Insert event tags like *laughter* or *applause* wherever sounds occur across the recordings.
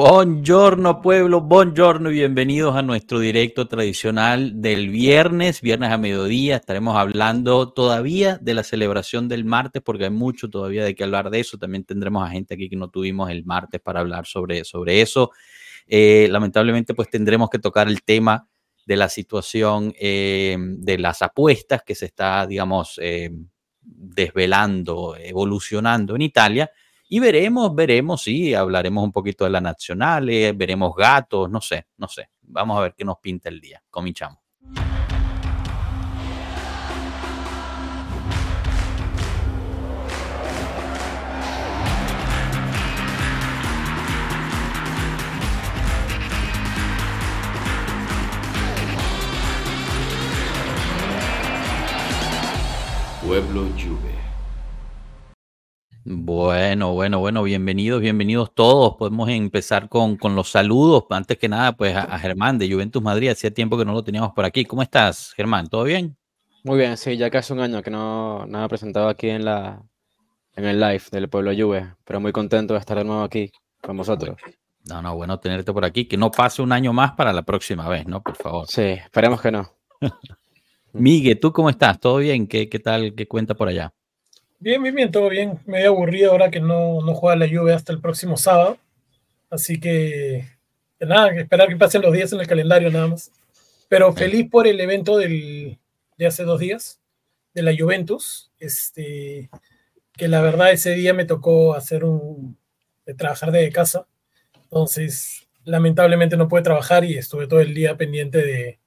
Buongiorno pueblo, buongiorno y bienvenidos a nuestro directo tradicional del viernes, viernes a mediodía. Estaremos hablando todavía de la celebración del martes porque hay mucho todavía de qué hablar de eso. También tendremos a gente aquí que no tuvimos el martes para hablar sobre, sobre eso. Eh, lamentablemente pues tendremos que tocar el tema de la situación eh, de las apuestas que se está, digamos, eh, desvelando, evolucionando en Italia y veremos, veremos, sí, hablaremos un poquito de la nacional, eh, veremos gatos, no sé, no sé. Vamos a ver qué nos pinta el día. Comichamos. Pueblo Juve. Bueno, bueno, bueno, bienvenidos, bienvenidos todos. Podemos empezar con, con los saludos. Antes que nada, pues a, Germán de Juventus Madrid. Hacía tiempo que no lo teníamos por aquí. ¿Cómo estás, Germán? ¿Todo bien? Muy bien, sí, ya casi un año que no, he presentado aquí en, la, en el live del Pueblo Juve, pero muy contento de estar de nuevo aquí con vosotros. No, no, bueno tenerte por aquí. Que no pase un año más para la próxima vez, ¿no? Por favor. Sí, esperemos que no. *laughs* Miguel, ¿tú cómo estás? ¿Todo bien? ¿Qué, qué tal? ¿Qué cuenta por allá? Bien, bien, bien, todo bien. Medio aburrido ahora que no, no juega la lluvia hasta el próximo sábado. Así que, nada, esperar que pasen los días en el calendario nada más. Pero feliz por el evento del, de hace dos días, de la Juventus. Este, que la verdad ese día me tocó hacer un, de trabajar de casa. Entonces, lamentablemente no pude trabajar y estuve todo el día pendiente de,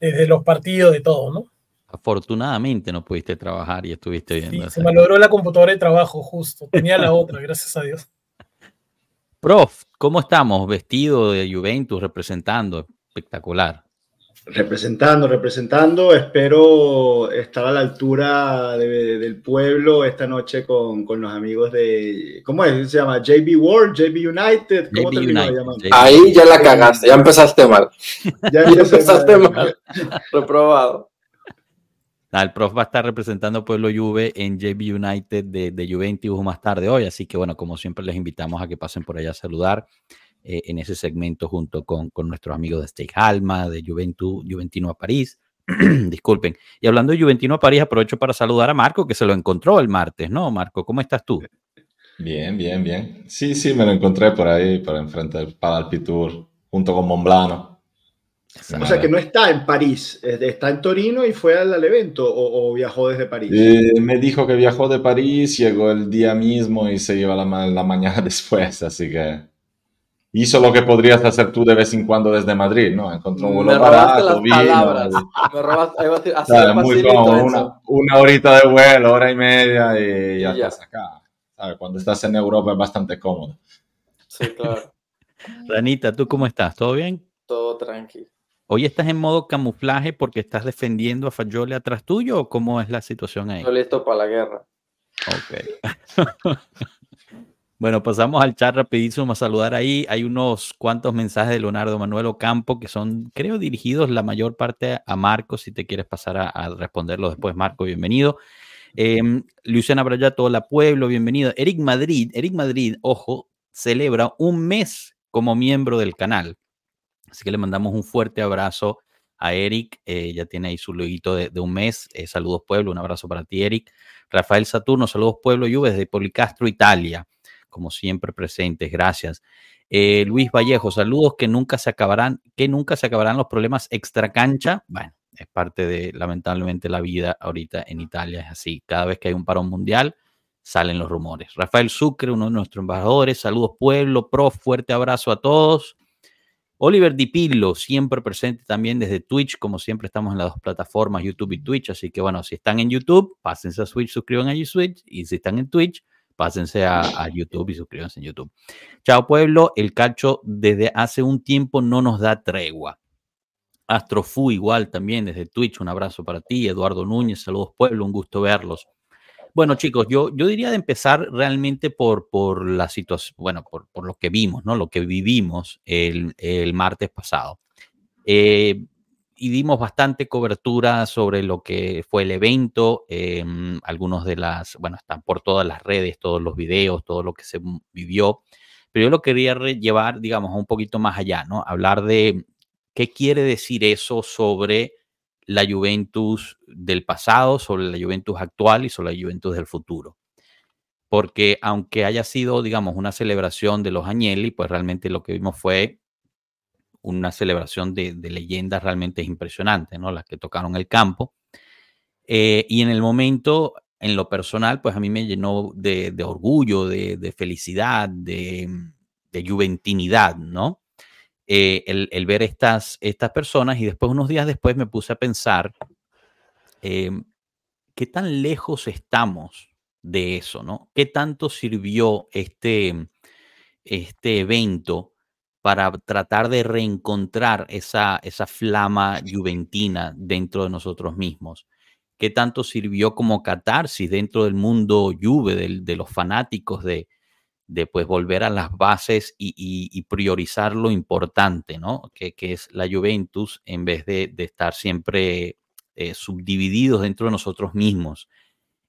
de los partidos, de todo, ¿no? Afortunadamente no pudiste trabajar y estuviste viendo. Sí, se malogró la computadora de trabajo justo. Tenía la otra, gracias a Dios. *laughs* Prof, ¿cómo estamos? Vestido de Juventus, representando. Espectacular. Representando, representando. Espero estar a la altura del pueblo esta noche con, con, los amigos de. ¿Cómo es? Se llama JB World, JB United. ¿Cómo JB United, Ahí ya la cagaste, ya empezaste mal. *laughs* Ya, ya empezaste mal. *laughs* Reprobado. El prof va a estar representando Pueblo Juve en JB United de, de, Juventus más tarde hoy, así que bueno, como siempre les invitamos a que pasen por allá a saludar eh, en ese segmento junto con, con nuestros amigos de Stake Alma, de Juventus, Juventino a París. *clears throat* Disculpen. Y hablando de Juventino a París, aprovecho para saludar a Marco, que se lo encontró el martes, ¿no? Marco, ¿cómo estás tú? Bien, bien, bien. Sí, sí, me lo encontré por ahí, por enfrente del Padalpitur, junto con Monblano. O sea que no está en París, está en Torino y fue al, evento o, viajó desde París. Eh, me dijo que viajó de París, llegó el día mismo y se lleva la, la, mañana *laughs* después, así que hizo lo que podrías hacer tú de vez en cuando desde Madrid, ¿no? Encontró un vuelo barato, vino, palabras. *laughs* Me robaste, así muy cómodo, una, una, horita de vuelo, hora y media y ya, estás acá. ¿sabes? Cuando estás en Europa es bastante cómodo. Sí, claro. *laughs* Ranita, ¿tú cómo estás? ¿Todo bien? Todo tranquilo. ¿Hoy estás en modo camuflaje porque estás defendiendo a Fayole atrás tuyo o cómo es la situación ahí? Estoy listo para la guerra. Ok. *laughs* bueno, pasamos al chat rapidísimo a saludar ahí. Hay unos cuantos mensajes de Leonardo Manuel Ocampo que son, creo, dirigidos la mayor parte a Marco. Si te quieres pasar a, responderlo después, Marco, bienvenido. Eh, Luciana Brayato, la Pueblo, bienvenido. Eric Madrid, Eric Madrid, ojo, celebra un mes como miembro del canal. Así que le mandamos un fuerte abrazo a Eric. Eh, ya tiene ahí su loguito de, un mes. Eh, saludos Pueblo, un abrazo para ti, Eric. Rafael Saturno, saludos Pueblo Lluves de Policastro, Italia. Como siempre presentes, gracias. Eh, Luis Vallejo, saludos que nunca se acabarán, que nunca se acabarán los problemas extra cancha. Bueno, es parte de lamentablemente la vida ahorita en Italia, es así. Cada vez que hay un parón mundial, salen los rumores. Rafael Sucre, uno de nuestros embajadores, saludos pueblo, pro, fuerte abrazo a todos. Oliver Dipillo, siempre presente también desde Twitch, como siempre estamos en las dos plataformas, YouTube y Twitch, así que bueno, si están en YouTube, pásense a Switch, suscriban a Switch, y si están en Twitch, pásense a, YouTube y suscríbanse en YouTube. Chao pueblo, el cacho desde hace un tiempo no nos da tregua. Astrofu igual también desde Twitch, un abrazo para ti, Eduardo Núñez, saludos pueblo, un gusto verlos. Bueno, chicos, yo, yo diría de empezar realmente por, por la situación, bueno, por, por, lo que vimos, ¿no? Lo que vivimos el, el martes pasado. Eh, y dimos bastante cobertura sobre lo que fue el evento. Eh, algunos de las, bueno, están por todas las redes, todos los videos, todo lo que se vivió. Pero yo lo quería llevar, digamos, un poquito más allá, ¿no? Hablar de qué quiere decir eso sobre la Juventus del pasado, sobre la Juventus actual y sobre la Juventus del futuro. Porque aunque haya sido, digamos, una celebración de los Agnelli, pues realmente lo que vimos fue una celebración de, leyendas realmente impresionantes, ¿no? Las que tocaron el campo. Eh, y en el momento, en lo personal, pues a mí me llenó de, orgullo, de, felicidad, de, juventinidad, ¿no? Eh, el, ver estas, estas personas y después, unos días después, me puse a pensar em, qué tan lejos estamos de eso, ¿no? ¿Qué tanto sirvió este, este evento para tratar de reencontrar esa, esa flama juventina dentro de nosotros mismos? ¿Qué tanto sirvió como catarsis dentro del mundo Juve, de, los fanáticos, de, de pues volver a las bases y, priorizar lo importante, ¿no? Que, es la Juventus en vez de, estar siempre eh, subdivididos dentro de nosotros mismos.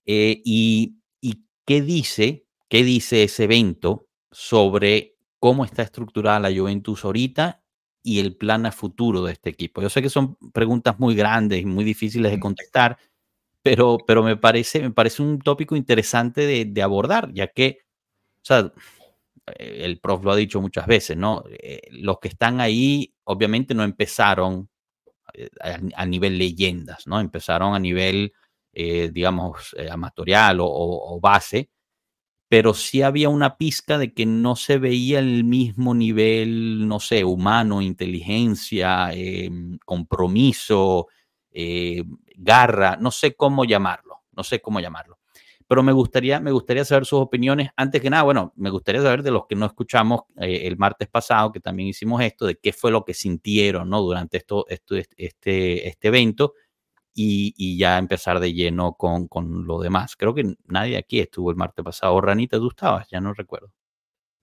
Eh, y, y, qué dice, qué dice ese evento sobre cómo está estructurada la Juventus ahorita y el plan a futuro de este equipo? Yo sé que son preguntas muy grandes y muy difíciles de contestar, pero, pero me, parece, me parece un tópico interesante de, abordar, ya que, o sea, eh, el prof lo ha dicho muchas veces, ¿no? Eh, los que están ahí obviamente no empezaron eh, a, nivel leyendas, ¿no? Empezaron a nivel, digamos, amatorial o, o, base, pero sí había una pizca de que no se veía el mismo nivel, no sé, humano, inteligencia, em, compromiso, garra, no sé cómo llamarlo, no sé cómo llamarlo. Pero me gustaría, me gustaría saber sus opiniones. Antes que nada, bueno, me gustaría saber de los que no escuchamos eh, el martes pasado, que también hicimos esto, de qué fue lo que sintieron ¿no? durante esto, este, este evento y, ya empezar de lleno con, con, lo demás. Creo que nadie aquí estuvo el martes pasado. Ranita, tú estabas, ya no recuerdo.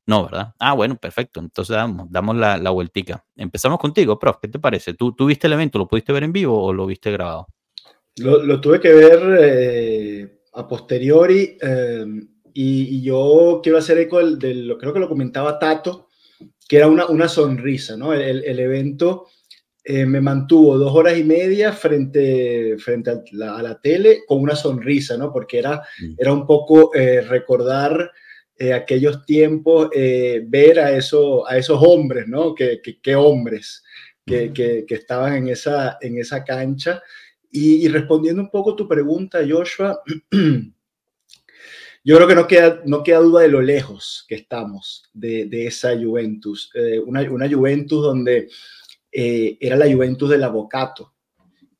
No, ¿verdad? Ah, bueno, perfecto. Entonces damos, damos la, la vueltica. Empezamos contigo, prof. ¿Qué te parece? ¿Tú, ¿Tú viste el evento? ¿Lo pudiste ver en vivo o lo viste grabado? Lo, lo tuve que ver eh, a posteriori em, y, yo quiero hacer eco de lo creo que lo comentaba Tato, que era una, una sonrisa, ¿no? El, el evento eh, me mantuvo dos horas y media frente, frente a, la, tele con una sonrisa, ¿no? Porque era, mm. era un poco eh, recordar eh, aquellos tiempos, ver a, eso, a esos hombres, ¿no? Qué que, hombres que, que, estaban en esa, en esa cancha. Y, respondiendo un poco tu pregunta, Joshua, *clears throat* yo creo que no queda, no queda duda de lo lejos que estamos de, de esa Juventus. una, una Juventus donde eh, era la Juventus del Avocato,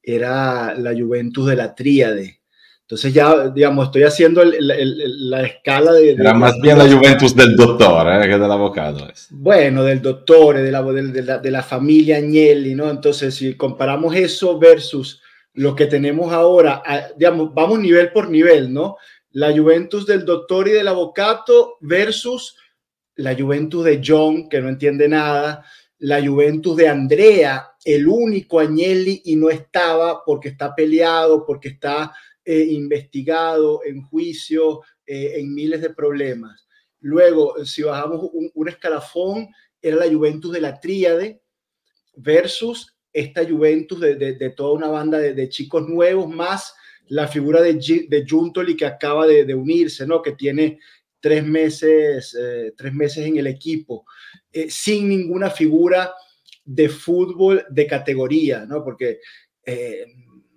era la Juventus de la Tríade. Entonces ya, digamos, estoy haciendo la escala de... Era más bien la Juventus del doctor eh, que del abogado. Bueno, del doctor, de la, de, la, de la familia Agnelli, ¿no? Entonces, si comparamos eso versus lo que tenemos ahora, digamos, vamos nivel por nivel, ¿no? La Juventus del doctor y del abogado versus la Juventus de John, que no entiende nada, la Juventus de Andrea, el único Agnelli, y no estaba porque está peleado, porque está eh, investigado en juicio, eh, en miles de problemas. Luego, si bajamos un, escalafón, era la Juventus de la Tríade versus esta Juventus de, toda una banda de, chicos nuevos, más la figura de, de Juntoli que acaba de, unirse, ¿no? que tiene tres meses, eh, tres meses en el equipo. Eh, sin ninguna figura de fútbol de categoría, ¿no? Porque eh,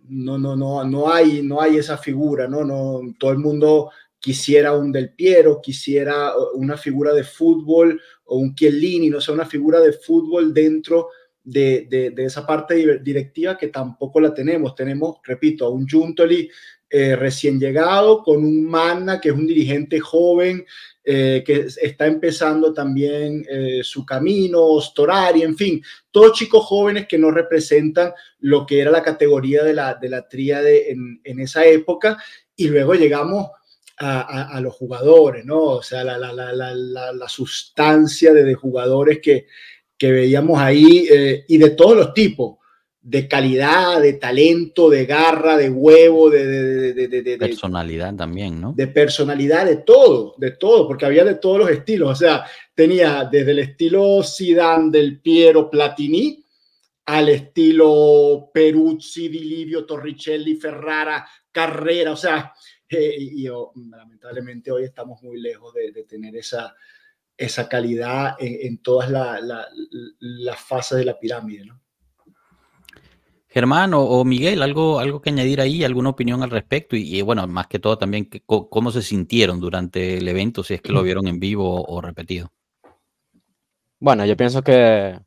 no, no, no, no, hay, no hay esa figura, ¿no? no todo el mundo quisiera un Del Piero, quisiera una figura de fútbol o un Chiellini, no sé, una figura de fútbol dentro de, de, esa parte directiva que tampoco la tenemos. Tenemos, repito, a un Juntoli eh, recién llegado, con un Manna que es un dirigente joven eh, que está empezando también eh, su camino, Storari, en fin, todos chicos jóvenes que no representan lo que era la categoría de la, de la tríade en, en esa época. Y luego llegamos a, a, los jugadores, ¿no? O sea, la, la, la, la sustancia de, de, jugadores que, que veíamos ahí y de todos los tipos de calidad, de talento, de garra, de huevo, de, de, personalidad también, ¿no? De personalidad, de todo, de todo, porque había de todos los estilos. O sea, tenía desde el estilo Zidane del Piero Platini al estilo Peruzzi, Di Livio, Torricelli, Ferrara, Carrera. O sea, eh, y yo, lamentablemente hoy estamos muy lejos de, tener esa, esa calidad en, todas las fases de la pirámide, ¿no? Germán o, Miguel, algo, algo que añadir ahí, alguna opinión al respecto y, bueno, más que todo también cómo se sintieron durante el evento, si es que lo vieron en vivo o, repetido. Bueno, yo pienso que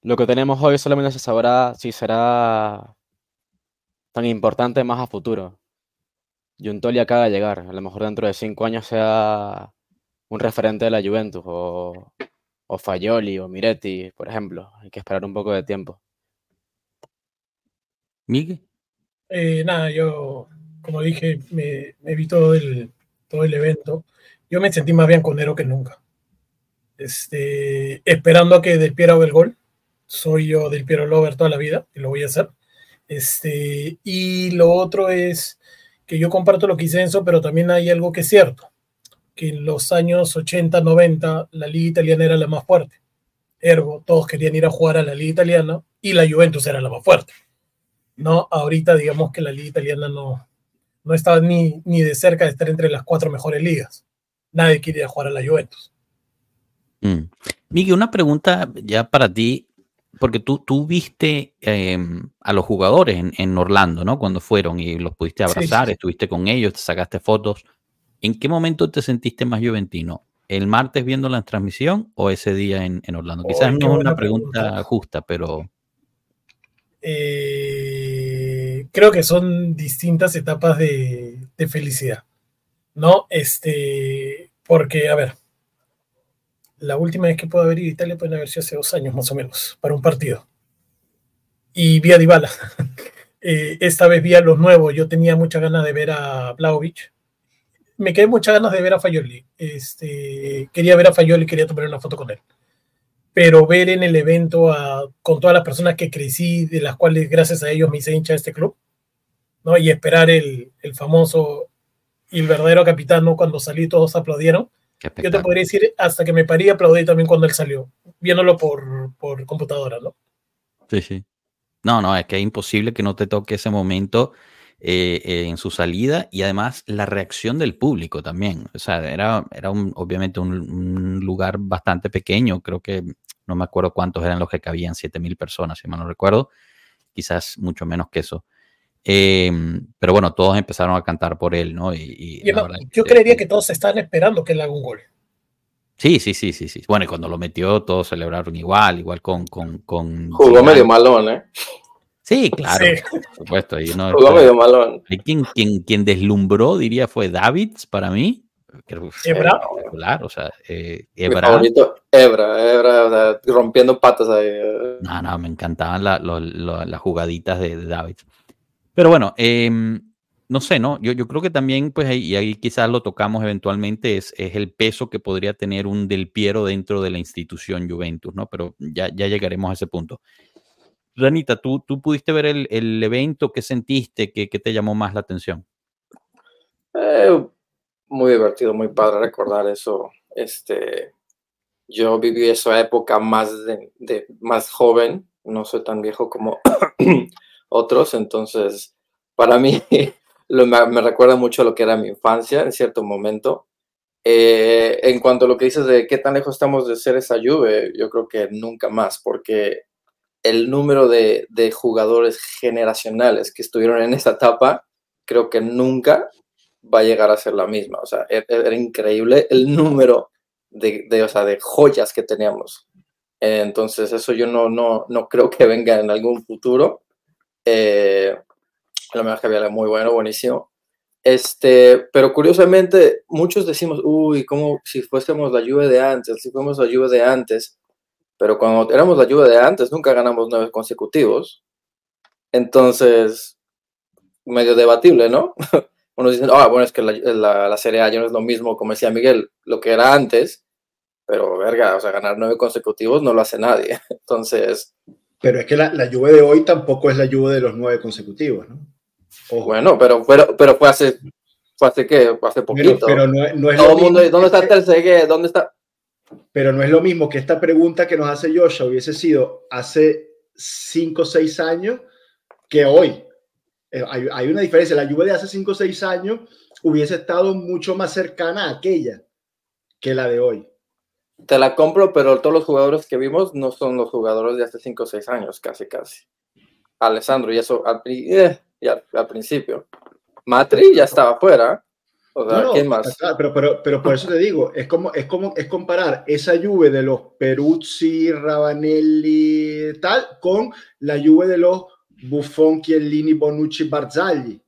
lo que tenemos hoy solamente se sabrá si será tan importante más a futuro. Juntoli acaba de llegar, a lo mejor dentro de cinco años sea un referente de la Juventus o, o Fayoli o Miretti, por ejemplo. Hay que esperar un poco de tiempo. Miguel. Eh, nada, yo, como dije, me, vi todo el, todo el evento. Yo me sentí más bien conero que nunca. Este, esperando a que Del Piero haga el gol. Soy yo Del Piero Lover toda la vida y lo voy a hacer. Este, y lo otro es que yo comparto lo que hice Enzo, pero también hay algo que es cierto, que en los años 80, 90 la liga italiana era la más fuerte. Ergo, todos querían ir a jugar a la liga italiana y la Juventus era la más fuerte. ¿no? Ahorita digamos que la liga italiana no, no está ni, ni de cerca de estar entre las cuatro mejores ligas. Nadie quiere ir a jugar a la Juventus. Mm. Miguel, una pregunta ya para ti, porque tú, tú viste em, a los jugadores en, Orlando, ¿no? Cuando fueron y los pudiste abrazar, estuviste con ellos, te sacaste fotos. ¿En qué momento te sentiste más juventino? ¿El martes viendo la transmisión o ese día en, Orlando? Quizás no es una pregunta justa, pero... Eh, creo que son distintas etapas de, felicidad, ¿no? Este, porque, a ver, la última vez que puedo haber ido a Italia puede haber sido hace dos años más o menos, para un partido. Y vi a Dybala. *laughs* Eh, esta vez vi a los nuevos. Yo tenía muchas ganas de ver a Blaovic. Me quedé muchas ganas de ver a Fayoli. Este, quería ver a Fayoli, quería tomar una foto con él pero ver en el evento a, con todas las personas que crecí, de las cuales gracias a ellos me hice hincha de este club, ¿no? y esperar el, el famoso y el verdadero capitán, ¿no? cuando salí todos aplaudieron. Yo te podría decir, hasta que me parí, aplaudí también cuando él salió, viéndolo por, por computadora, ¿no? Sí, sí. No, no, es que es imposible que no te toque ese momento eh, eh, en su salida y además la reacción del público también. O sea, era, era un, obviamente un, un, lugar bastante pequeño, creo que no me acuerdo cuántos eran los que cabían, 7000 personas, si mal no recuerdo, quizás mucho menos que eso. Em, pero bueno, todos empezaron a cantar por él, ¿no? Y, yo creería que todos estaban esperando que él haga un gol. Sí, sí, sí, sí, sí. Bueno, y cuando lo metió, todos celebraron igual, igual con. con, con Jugó medio malón, ¿eh? Sí, claro, por supuesto. Jugó medio malón. Quien, quien, quien deslumbró, diría, fue Davids para mí. Ebra. o sea, eh, Ebra. favorito, Ebra, Ebra, rompiendo patas ahí. Eh. No, no, me encantaban las jugaditas de, David. Pero bueno, em, no sé, ¿no? Yo, yo creo que también, pues, y ahí quizás lo tocamos eventualmente, es, es, el peso que podría tener un Del Piero dentro de la institución Juventus, ¿no? Pero ya, ya llegaremos a ese punto. Ranita, ¿tú, tú pudiste ver el, el evento? ¿Qué sentiste? ¿Qué, ¿Qué, te llamó más la atención? Eh, muy divertido, muy padre recordar eso. Este, yo viví esa época más, de, más joven, no soy tan viejo como *clears throat* otros, entonces para mí *laughs* me, recuerda mucho lo que era mi infancia en cierto momento. Eh, en cuanto a lo que dices de qué tan lejos estamos de ser esa lluvia, yo creo que nunca más, porque el número de, de jugadores generacionales que estuvieron en esa etapa, creo que nunca va a llegar a ser la misma. O sea, e-, e-, era, increíble el número de, de, o sea, de joyas que teníamos. entonces, eso yo no, no, no creo que venga en algún futuro. Eh, lo mejor que había muy bueno, buenísimo. Este, pero curiosamente, muchos decimos, uy, como si fuésemos la lluvia de antes, si fuéramos la lluvia de antes. Pero cuando éramos la lluvia de antes, nunca ganamos nueve consecutivos. Entonces, medio debatible, ¿no? *laughs* unos dicen, ah, bueno, es que la, la, Serie A ya no es lo mismo, como decía Miguel, lo que era antes, pero verga, o sea, ganar nueve consecutivos no lo hace nadie. *laughs* Entonces, Pero es que la, la Juve de hoy tampoco es la Juve de los nueve consecutivos, ¿no? Bueno, pero, pero, pero fue hace, fue hace qué, hace poquito. Pero, no, no, es Todo mundo, ¿dónde está tercer ¿Dónde está? Pero no es lo mismo que esta pregunta que nos hace Joshua hubiese sido hace cinco o seis años que hoy. Eh, hay, una diferencia. La Juve de hace cinco o seis años hubiese estado mucho más cercana a aquella que la de hoy. Te la compro, pero todos los jugadores que vimos no son los jugadores de hace 5 o 6 años, casi, casi. Alessandro, y eso al, eh, al, principio. Matri ya estaba fuera. O sea, ¿quién más? pero, pero, pero por eso te digo, es como, es como es comparar esa lluvia de los Peruzzi, Ravanelli, tal, con la lluvia de los Buffon, Chiellini, Bonucci, Barzagli.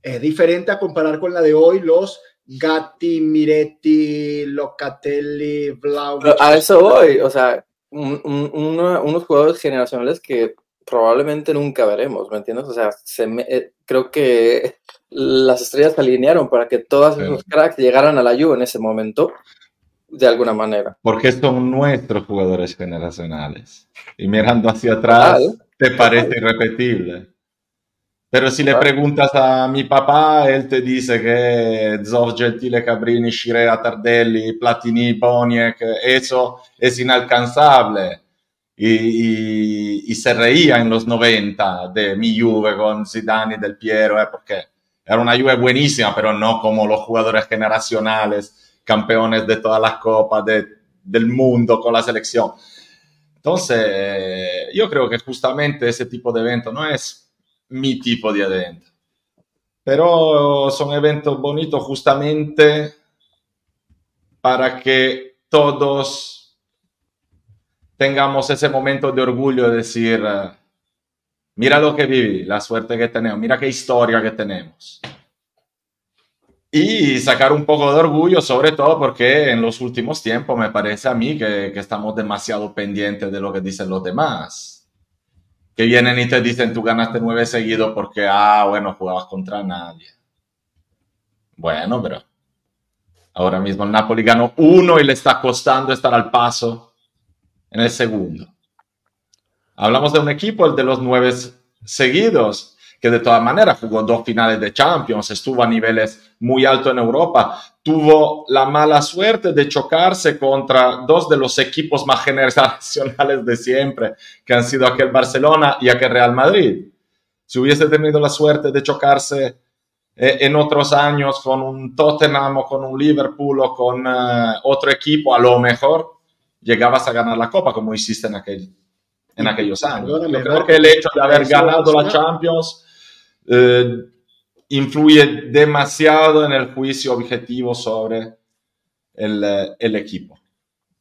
Es diferente a comparar con la de hoy, los Gatti, Miretti, Locatelli, Vlaovic. A eso voy, o sea, unos jugadores generacionales que probablemente nunca veremos, ¿me entiendes? O sea, se eh, creo que las estrellas se alinearon para que todos esos cracks llegaran a la Juve en ese momento, de alguna manera. Porque son nuestros jugadores generacionales. Y mirando hacia atrás, te parece irrepetible. Pero si le preguntas a mi papá, él te dice que Zoff, Gentile, Cabrini, Scirea, Tardelli, Platini, Boniek, eso es inalcanzable. Y, y, se reía en los 90 de mi Juve con Zidane y Del Piero, eh, porque era una Juve buenísima, pero no como los jugadores generacionales, campeones de todas las copas de, del mundo con la selección. Entonces, yo creo que justamente ese tipo de evento no es mi tipo de evento. Pero son eventos bonitos justamente para que todos tengamos ese momento de orgullo de decir, mira lo que viví, la suerte que tenemos, mira qué historia que tenemos. Y sacar un poco de orgullo, sobre todo porque en los últimos tiempos me parece a mí que, que estamos demasiado pendientes de lo que dicen los demás que vienen y te dicen tú ganaste nueve seguidos porque, ah, bueno, jugabas contra nadie. Bueno, pero ahora mismo el Napoli ganó uno y le está costando estar al paso en el segundo. Hablamos de un equipo, el de los nueve seguidos, que de todas maneras jugó dos finales de Champions, estuvo a niveles muy altos en Europa, tuvo la mala suerte de chocarse contra dos de los equipos más *laughs* generacionales de siempre, que han sido aquel Barcelona y aquel Real Madrid. Si hubiese tenido la suerte de chocarse eh, en otros años con un Tottenham o con un Liverpool o con uh, otro equipo, a lo mejor llegabas a ganar la Copa como hiciste en, aquel, en aquellos años. Yo creo que el hecho de haber ganado la Champions eh, influye demasiado en el juicio objetivo sobre el, eh, el equipo.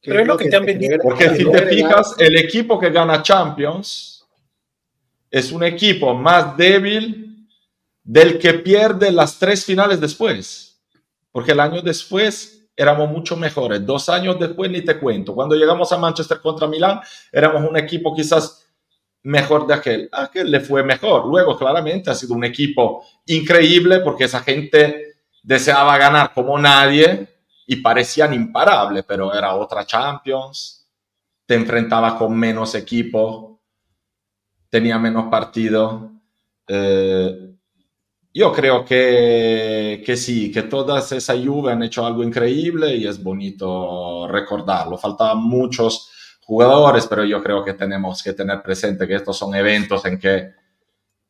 Pero es lo que te han vendido. Porque si te fijas, el equipo que gana Champions es un equipo más débil del que pierde las tres finales después. Porque el año después éramos mucho mejores. Dos años después ni te cuento. Cuando llegamos a Manchester contra Milán, éramos un equipo quizás mejor de aquel. Aquel le fue mejor. Luego, claramente, ha sido un equipo increíble porque esa gente deseaba ganar como nadie y parecían imparables, pero era otra Champions. Te enfrentaba con menos equipo, tenía menos partido. Eh, yo creo que, que, sí, que todas esas Juve han hecho algo increíble y es bonito recordarlo. Faltaban muchos jugadores, pero yo creo que tenemos que tener presente que estos son eventos en que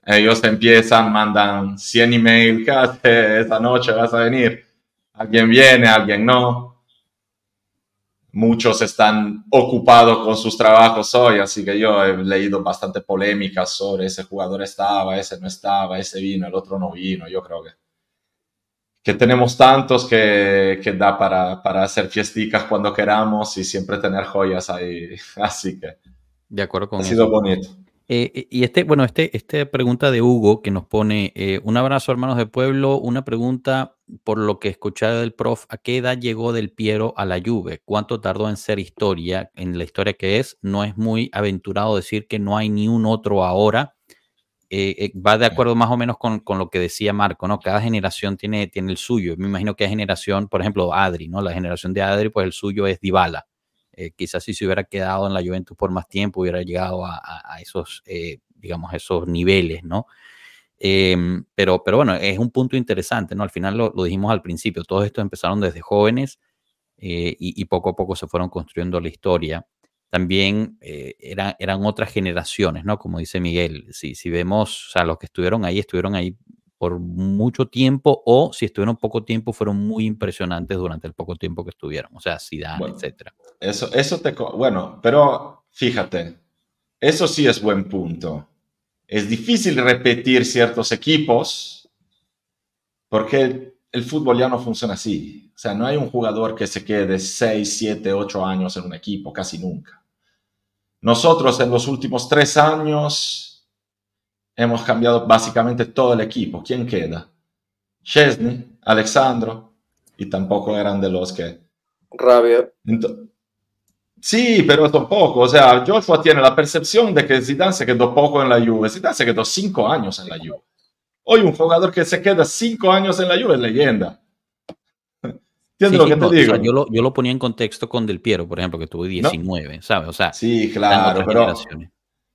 ellos empiezan, mandan 100 emails, *laughs* ¿qué esta noche? ¿Vas a venir? Alguien viene, alguien no. Muchos están ocupados con sus trabajos hoy, así que yo he leído bastante polémicas sobre ese jugador estaba, ese no estaba, ese vino, el otro no vino. Yo creo que que tenemos tantos que, que da para, para, hacer fiesticas cuando queramos y siempre tener joyas ahí. *laughs* Así que. De acuerdo con Ha sido bonito. Eh, eh, y este, bueno, este, esta pregunta de Hugo que nos pone, eh, un abrazo hermanos de pueblo, una pregunta por lo que escuché del prof, ¿a qué edad llegó del Piero a la Juve? ¿Cuánto tardó en ser historia? En la historia que es, no es muy aventurado decir que no hay ni un otro ahora, eh, va de acuerdo más o menos con, con, lo que decía Marco, ¿no? Cada generación tiene, tiene el suyo. Me imagino que hay generación, por ejemplo, Adri, ¿no? La generación de Adri, pues el suyo es Dybala. Eh, quizás si se hubiera quedado en la Juventus por más tiempo, hubiera llegado a, esos, eh, digamos, esos niveles, ¿no? Em, pero, pero bueno, es un punto interesante, ¿no? Al final lo, dijimos al principio, todos estos empezaron desde jóvenes y, poco a poco se fueron construyendo la historia. También eran, eran otras generaciones, ¿no? Como dice Miguel, si, si vemos, o sea, los que estuvieron ahí, estuvieron ahí por mucho tiempo o si estuvieron poco tiempo fueron muy impresionantes durante el poco tiempo que estuvieron, o sea, Zidane, etcétera. Eso, eso te, bueno, pero fíjate, eso sí es buen punto. Es difícil repetir ciertos equipos porque el, fútbol ya no funciona así. O sea, no hay un jugador que se quede 6, 7, 8 años en un equipo, casi nunca. Nosotros en los últimos tres años hemos cambiado básicamente todo el equipo. ¿Quién queda? Chesney, Alexandro, y tampoco eran de los que... Rabia. sí, pero son poco. O sea, Joshua tiene la percepción de que Zidane se quedó poco en la Juve. Zidane se quedó cinco años en la Juve. Hoy un jugador que se queda cinco años en la Juve es leyenda. *laughs* ¿Entiendes lo que te digo? yo, lo, yo, lo, ponía en contexto con Del Piero, por ejemplo, que tuvo 19, ¿sabes? O sea, sí, claro, pero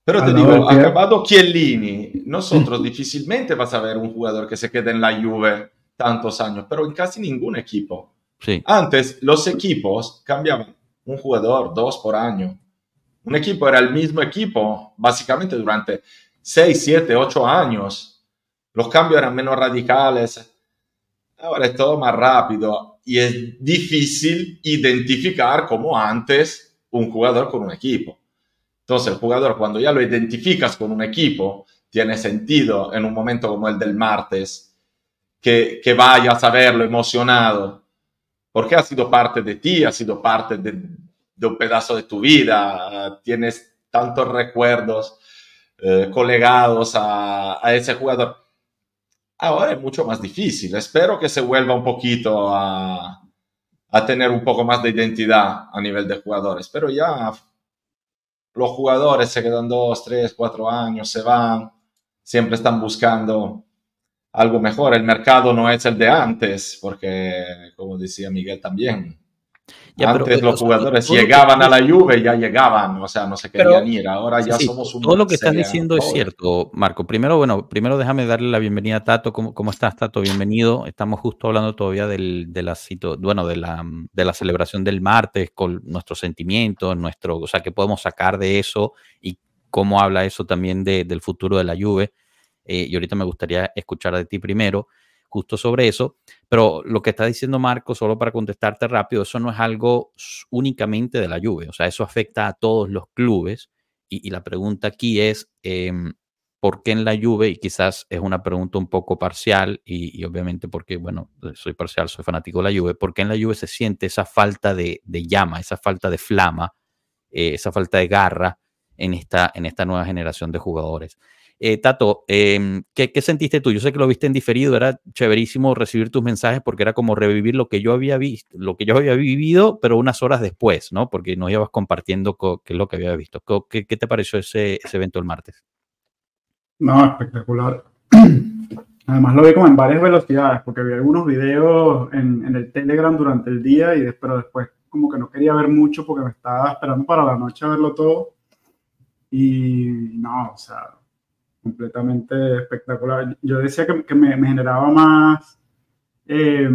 pero te digo, acabado Chiellini, nosotros difícilmente vas a ver un jugador que se quede en la Juve tantos años, pero en casi ningún equipo. Sí. Antes los equipos cambiaban un jugador, dos por año. Un equipo era el mismo equipo básicamente durante 6, 7, 8 años. Los cambios eran menos radicales. Ahora es todo más rápido y es difícil identificar como antes un jugador con un equipo. Entonces, el jugador, cuando ya lo identificas con un equipo, tiene sentido en un momento como el del martes, que, que vayas a verlo emocionado, porque ha sido parte de ti, ha sido parte de, un pedazo de tu vida, tienes tantos recuerdos eh, colegados a, ese jugador. Ahora es mucho más difícil. Espero que se vuelva un poquito a, a tener un poco más de identidad a nivel de jugadores, pero ya los jugadores se quedan dos, tres, cuatro años, se van, siempre están buscando algo mejor. El mercado no es el de antes, porque, como decía Miguel también, antes los jugadores llegaban a la Juve, ya llegaban, o sea, no se querían ir. Ahora ya somos un. Todo lo que estás diciendo es cierto, Marco. Primero, bueno, primero déjame darle la bienvenida a Tato. ¿Cómo, cómo estás, Tato? Bienvenido. Estamos justo hablando todavía del, de, la, bueno, de, la, de la celebración del martes, con nuestros sentimientos, nuestro, o sea, qué podemos sacar de eso y cómo habla eso también de, del futuro de la Juve. Eh, y ahorita me gustaría escuchar de ti primero justo sobre eso. Pero lo que está diciendo Marco, solo para contestarte rápido, eso no es algo únicamente de la Juve, o sea, eso afecta a todos los clubes. Y, la pregunta aquí es, em, ¿por qué en la Juve? Y quizás es una pregunta un poco parcial, y, obviamente porque, bueno, soy parcial, soy fanático de la Juve, ¿por qué en la Juve se siente esa falta de, llama, esa falta de flama, eh, esa falta de garra en esta, en esta nueva generación de jugadores? Eh, Tato, em, ¿qué, sentiste tú? Yo sé que lo viste en diferido, era chéverísimo recibir tus mensajes porque era como revivir lo que yo había visto, lo que yo había vivido, pero unas horas después, ¿no? Porque nos ibas compartiendo qué es lo que había visto. ¿Qué, te pareció ese, evento el martes? No, espectacular. *clears throat* Además lo vi como en varias velocidades, porque vi algunos videos en, el Telegram durante el día, y pero después como que no quería ver mucho porque me estaba esperando para la noche a verlo todo. Y no, o sea, completamente espectacular. Yo decía que, me, generaba más, eh,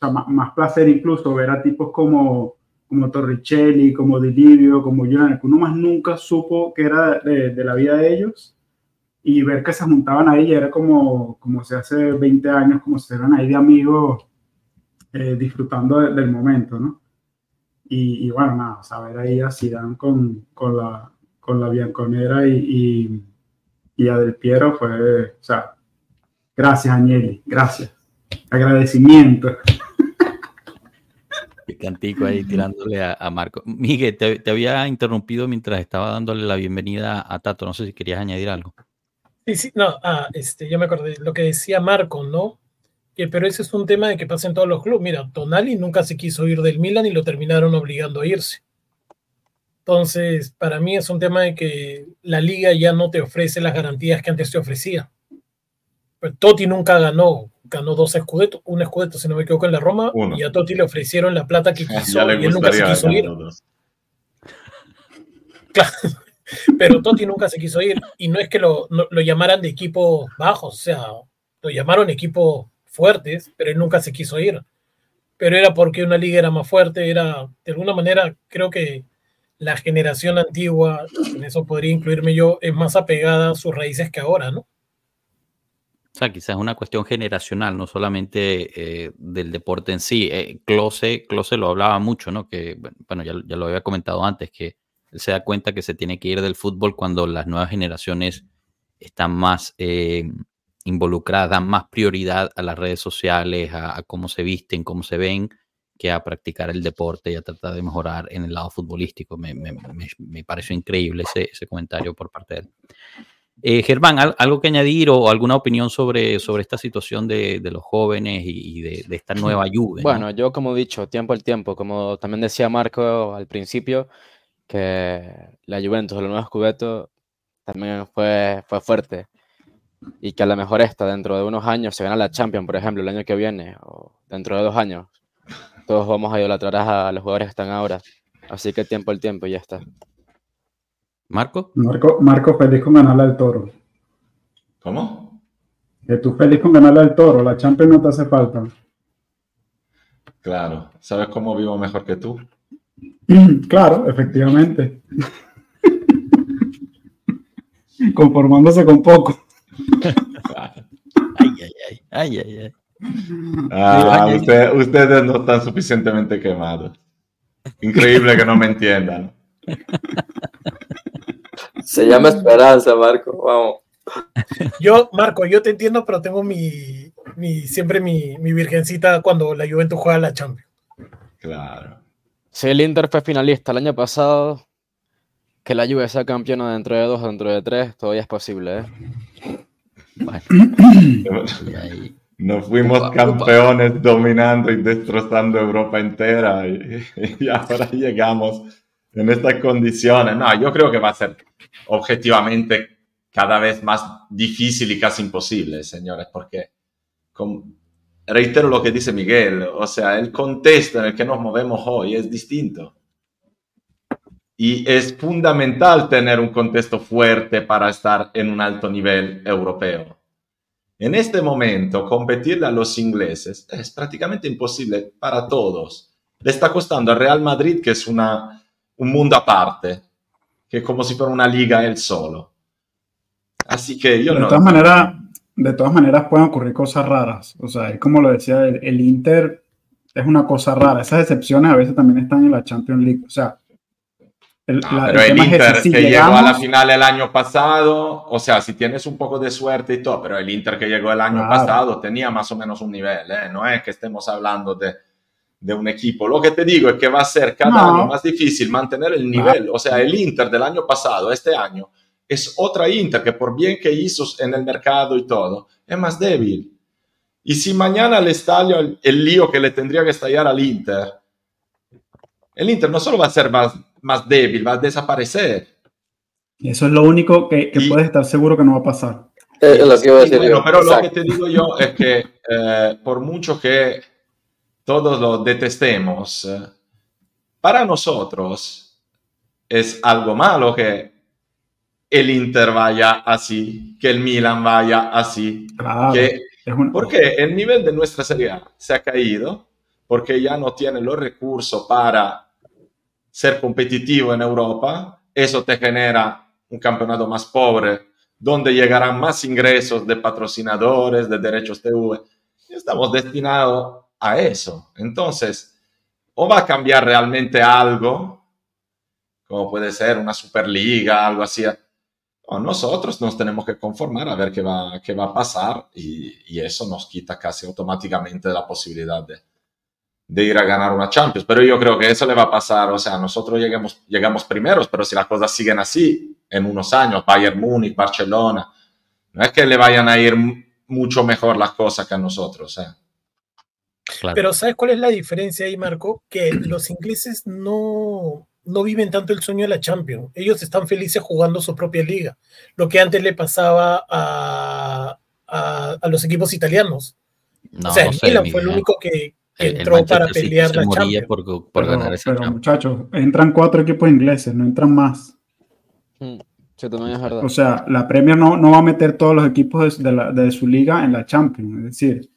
más, placer incluso ver a tipos como, como Torricelli, como Dilivio, como Julian, que uno más nunca supo que era de, la vida de ellos y ver que se juntaban ahí era como, como se hace 20 años, como si eran ahí de amigos eh, disfrutando del momento, ¿no? Y, bueno, nada, saber ahí a Zidane con, con, la, con la Bianconera y y a Del Piero fue, o sea, gracias Agnelli, gracias. Agradecimiento. *laughs* Cantico ahí tirándole a, Marco. Miguel, te, había interrumpido mientras estaba dándole la bienvenida a Tato. No sé si querías añadir algo. Sí, sí, no, ah, este, ya me acordé lo que decía Marco, ¿no? Que, pero ese es un tema de que pasa en todos los clubes. Mira, Tonali nunca se quiso ir del Milan y lo terminaron obligando a irse. Entonces, para mí es un tema de que la liga ya no te ofrece las garantías que antes te ofrecía. Pues Totti nunca ganó, ganó dos escudetos, un escudeto, si no me equivoco, en la Roma, y a Totti le ofrecieron la plata que *laughs* quiso y él nunca se quiso ir. *laughs* Claro, pero Totti nunca se quiso ir y no es que lo, lo llamaran de equipos bajos, o sea, lo llamaron equipos fuertes, pero él nunca se quiso ir. Pero era porque una liga era más fuerte, era, de alguna manera, creo que la generación antigua, en eso podría incluirme yo, es más apegada a sus raíces que ahora, ¿no? O sea, quizás es una cuestión generacional, no solamente eh, del deporte en sí. Eh, Close, lo hablaba mucho, ¿no? Que, bueno, ya, lo había comentado antes, que él se da cuenta que se tiene que ir del fútbol cuando las nuevas generaciones están más eh, involucradas, dan más prioridad a las redes sociales, a, cómo se visten, cómo se ven, que a practicar el deporte y a tratar de mejorar en el lado futbolístico. Me, me, pareció increíble ese, ese comentario por parte de él. Eh, Germán, ¿algo que añadir o alguna opinión sobre, sobre esta situación de, los jóvenes y, de, esta *laughs* nueva ayuda? Bueno, yo como he dicho, tiempo al tiempo, como también decía Marco al principio, que la Juventus, el nuevo Scudetto, también fue, fue fuerte y que a lo mejor esta dentro de unos años se gana la Champions, por ejemplo, el año que viene o dentro de dos años, todos vamos a idolatrar a los jugadores que están ahora. Así que tiempo al tiempo y ya está. ¿Marco? Marco, Marco feliz con ganarle al toro. ¿Cómo? Que tú feliz con ganarle al toro, la Champions no te hace falta. Claro, ¿sabes cómo vivo mejor que tú? *clears throat* claro, efectivamente. *laughs* Conformándose con poco. *laughs* ay, ay, ay, ay, ay, ay. Ah, ustedes no están suficientemente quemados. Increíble que no me entiendan. Se llama esperanza, Marco. Vamos. Yo, Marco, yo te entiendo, pero tengo mi, mi siempre mi, mi, virgencita cuando la Juventus juega la Champions. Claro. Si el Inter fue finalista el año pasado, que la Juve sea campeona dentro de dos, dentro de tres, todavía es posible, ¿eh? *clears throat* Nos fuimos campeones dominando y destrozando Europa entera *laughs* y ahora llegamos en estas condiciones. No, yo creo que va a ser objetivamente cada vez más difícil y casi imposible, señores, porque reitero lo que dice Miguel, o sea, el contexto en el que nos movemos hoy es distinto. Y es fundamental tener un contexto fuerte para estar en un alto nivel europeo. En este momento, competirle a los ingleses es prácticamente imposible para todos. Le está costando al Real Madrid, que es una, un mundo aparte, que es como si fuera una liga él solo. Así que yo de no... Todas maneras, de todas maneras pueden ocurrir cosas raras. O sea, como lo decía, el, Inter es una cosa rara. Esas excepciones a veces también están en la Champions League. O sea, el, pero el Inter que llegó a la final el año pasado, o sea, si tienes un poco de suerte y todo, pero el Inter que llegó el año pasado tenía más o menos un nivel, ¿eh? no es que estemos hablando de, de un equipo. Lo que te digo es que va a ser cada año más difícil mantener el nivel. O sea, el Inter del año pasado, este año, es otra Inter que por bien que hizo en el mercado y todo, es más débil. Y si mañana le estalla el, lío que le tendría que estallar al Inter, el Inter no solo va a ser más, más débil, va a desaparecer. Eso es lo único que, que puedes estar seguro que no va a pasar. Es lo que iba a decir pero lo que te digo yo es que eh, por mucho que todos lo detestemos, eh, para nosotros es algo malo que el Inter vaya así, que el Milan vaya así. Porque el nivel de nuestra serie se ha caído, porque ya no tiene los recursos para ser competitivo en Europa. Eso te genera un campeonato más pobre, donde llegarán más ingresos de patrocinadores, de derechos TV. Estamos destinados a eso. Entonces, o va a cambiar realmente algo, como puede ser una Superliga, algo así, o nosotros nos tenemos que conformar a ver qué va, qué va a pasar y, eso nos quita casi automáticamente la posibilidad de, de, ir a ganar una Champions. Pero yo creo que eso le va a pasar, o sea, nosotros lleguemos, llegamos primeros, pero si las cosas siguen así, en unos años, Bayern Múnich, Barcelona, no es que le vayan a ir mucho mejor las cosas que a nosotros. ¿eh? Pero ¿sabes cuál es la diferencia ahí, Marco? Que los ingleses no, no viven tanto el sueño de la Champions. Ellos están felices jugando su propia liga. Lo que antes le pasaba a, a, los equipos italianos. No, o sea, el Milan fue el único que, entró para pelear la Champions. Por, por pero, ganar esa pero muchachos, entran cuatro equipos ingleses, no entran más. Mm, sí, también es verdad. O sea, la Premier no, no va a meter todos los equipos de, de, la, de, su liga en la Champions. Es decir,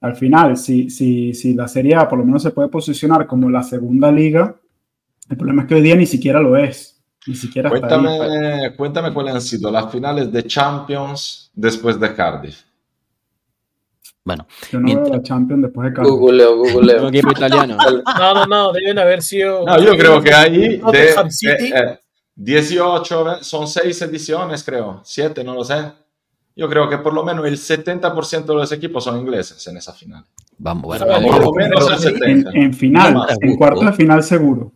al final, si, si, si la Serie A por lo menos se puede posicionar como la segunda liga, el problema es que hoy día ni siquiera lo es. Ni siquiera cuéntame, cuéntame cuáles han sido las finales de Champions después de Cardiff. Bueno, yo no mientras... veo la Champions después de. Googleo, googleo. equipo italiano. *laughs* No, no, no, deben haber sido. No, yo creo que ahí de, eh, eh, 18, son 6 ediciones, creo, 7, no lo sé. Yo creo que por lo menos el 70% de los equipos son ingleses en esa final. Vamos, bueno, vamos. Por lo menos el 70. En, en final, en cuarto de final seguro.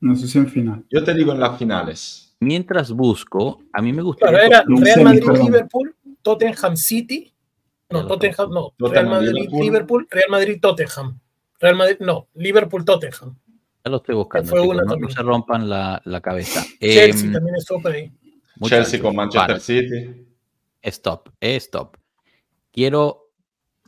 No sé si en final. Yo te digo en las finales. Mientras busco, a mí me gustaría. Claro, era Real Madrid-Liverpool, Tottenham City. No, Tottenham, no. Real Madrid-Liverpool, Real Madrid-Tottenham. Real Madrid, no, Liverpool-Tottenham. Ya lo estoy buscando. Fue una no, se rompan la, la cabeza. Chelsea Em, también estuvo por ahí. Chelsea con Manchester para. City. Stop, eh, stop. Quiero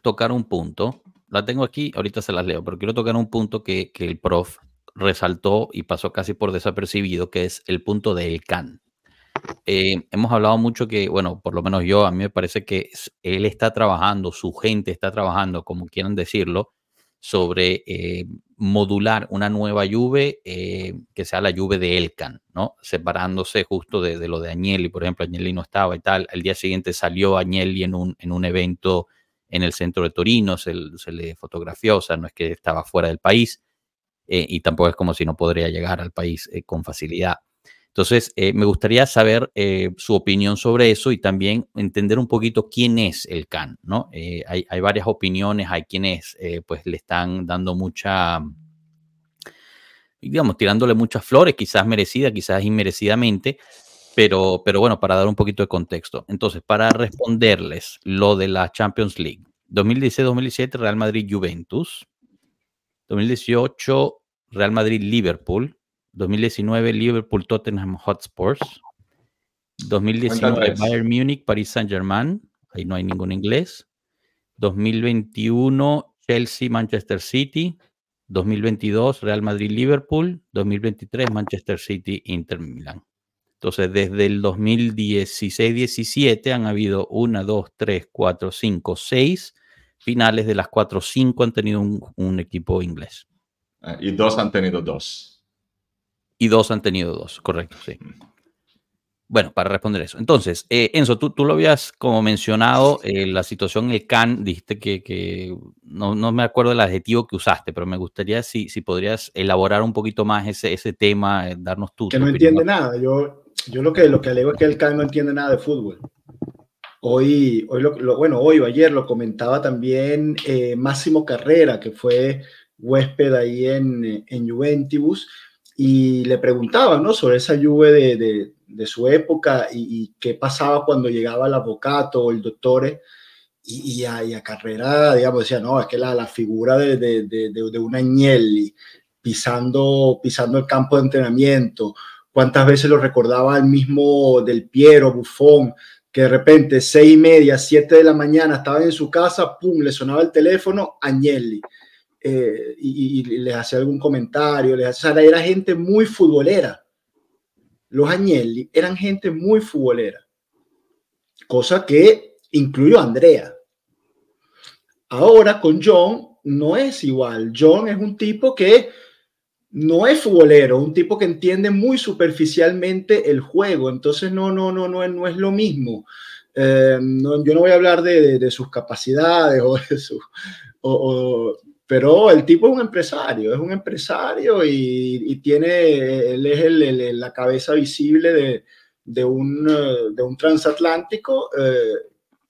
tocar un punto. La tengo aquí, ahorita se las leo, pero quiero tocar un punto que, que el prof resaltó y pasó casi por desapercibido, que es el punto del CAN. Eh, hemos hablado mucho que, bueno, por lo menos yo, a mí me parece que él está trabajando, su gente está trabajando, como quieran decirlo, sobre eh, modular una nueva Juve eh, que sea la Juve de Elkan, ¿no? Separándose justo de, lo de Agnelli, por ejemplo, Agnelli no estaba y tal. El día siguiente salió Agnelli en un, en un evento en el centro de Torino, se, le fotografió, o sea, no es que estaba fuera del país eh, y tampoco es como si no podría llegar al país con facilidad. Entonces, eh, me gustaría saber eh, su opinión sobre eso y también entender un poquito quién es el CAN, ¿no? Eh, hay, hay, varias opiniones, hay quienes eh, pues le están dando mucha, digamos, tirándole muchas flores, quizás merecida, quizás inmerecidamente, pero, pero bueno, para dar un poquito de contexto. Entonces, para responderles lo de la Champions League, 2016-2017 Real Madrid-Juventus, 2018 Real Madrid-Liverpool, 2019 Liverpool Tottenham Hotspurs, 2019 Cuenta tres. Bayern Múnich Paris Saint-Germain, ahí no hay ningún inglés, 2021 Chelsea Manchester City, 2022 Real Madrid Liverpool, 2023 Manchester City Inter Milan. Entonces, desde el 2016-17 han habido 1, 2, 3, 4, 5, 6 finales, de las 4, 5 han tenido un, un equipo inglés. Eh, y dos han tenido dos. Y dos han tenido dos, correcto, sí. Bueno, para responder eso. Entonces, eh, Enzo, tú, tú, lo habías como mencionado, eh, la situación en el CAN, dijiste que, que no, no, me acuerdo el adjetivo que usaste, pero me gustaría si, si podrías elaborar un poquito más ese, ese tema, eh, darnos tu Que no opinión. entiende nada. Yo, yo lo, que, lo que alego es que el CAN no entiende nada de fútbol. Hoy, hoy lo, lo, bueno, hoy o ayer lo comentaba también eh, Máximo Carrera, que fue huésped ahí en, en Juventus, y le preguntaban ¿no? sobre esa Juve de, de, su época y, y, qué pasaba cuando llegaba el abogado o el doctor. Y, y, a, Carrera, digamos, decía, no, es que la, la figura de, de un Agnelli pisando, pisando el campo de entrenamiento, cuántas veces lo recordaba el mismo Del Piero, Buffon, que de repente seis y media, siete de la mañana estaba en su casa, pum, le sonaba el teléfono, Agnelli. Eh, y, y, les hacía algún comentario, les o sea, era gente muy futbolera. Los Agnelli eran gente muy futbolera, cosa que incluyó a Andrea. Ahora con John no es igual. John es un tipo que no es futbolero, un tipo que entiende muy superficialmente el juego, entonces no, no, no, no, no es lo mismo. Eh, no, yo no voy a hablar de, de, de sus capacidades o de su, o, o, pero el tipo es un empresario, es un empresario y, y tiene, él es el, el, la cabeza visible de, de, un, de un transatlántico eh,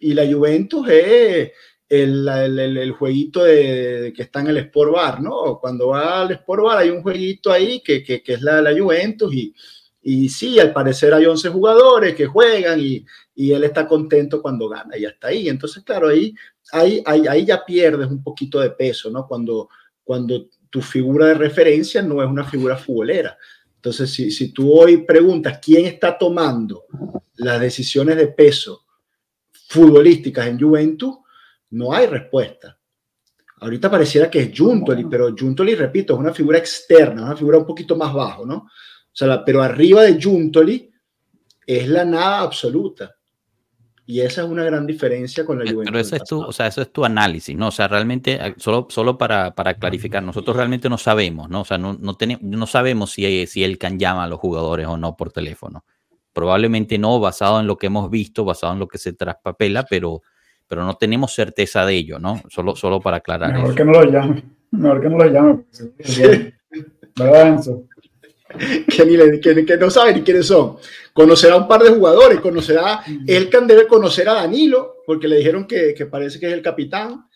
y la Juventus es el, el, jueguito de, que está en el Sport Bar, ¿no? Cuando va al Sport Bar hay un jueguito ahí que, que, que es la de la Juventus y, y sí, al parecer hay 11 jugadores que juegan y, y él está contento cuando gana y hasta ahí. Entonces, claro, ahí, ahí, ahí, ahí ya pierdes un poquito de peso, ¿no? Cuando, cuando tu figura de referencia no es una figura futbolera. Entonces, si, si tú hoy preguntas quién está tomando las decisiones de peso futbolísticas en Juventus, No hay respuesta. Ahorita pareciera que es Juntoli, pero Juntoli, repito, es una figura externa, una figura un poquito más bajo, ¿no? O sea, pero arriba de Juntoli es la nada absoluta. Y esa es una gran diferencia con la Juventus. Pero eso es, tu, o sea, eso es tu análisis, ¿no? O sea, realmente, solo, solo para, para clarificar, nosotros realmente no sabemos, ¿no? O sea, no, no, tenemos, no sabemos si, si el can llama a los jugadores o no por teléfono. Probablemente no, basado en lo que hemos visto, basado en lo que se traspapela, pero, pero no tenemos certeza de ello, ¿no? Solo, solo para aclarar Mejor que no lo llame. Mejor que no lo llame. *laughs* ¿Verdad, Enzo? que, ni que, que, no sabe ni quiénes son. Conocerá un par de jugadores, conocerá, Elkan debe conocer a Danilo, porque le dijeron que, que parece que es el capitán.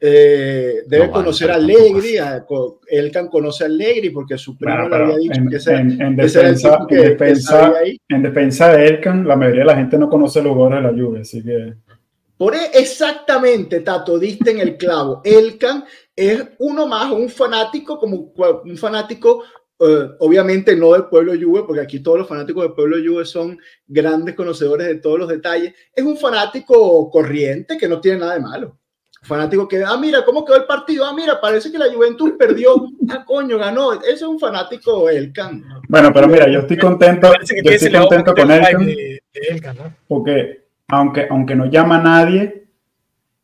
Eh, debe conocer a Allegri, a, Elkan conoce a Allegri porque su primo le había dicho que ese, en, en defensa, que, en, defensa, en defensa de Elkan, la mayoría de la gente no conoce los jugadores de la lluvia, así que... Por e, exactamente, Tato, diste en el clavo. Elkan es uno más, un fanático, como un fanático Uh, obviamente no del pueblo Juve, porque aquí todos los fanáticos del pueblo Juve son grandes conocedores de todos los detalles. Es un fanático corriente que no tiene nada de malo. Fanático que, ah, mira, ¿cómo quedó el partido? Ah, mira, parece que la Juventus perdió. Ah, coño, ganó. Ese es un fanático Elkan. Bueno, pero mira, yo estoy contento, yo estoy contento con Elkan. ¿no? Porque aunque, aunque no llama a nadie,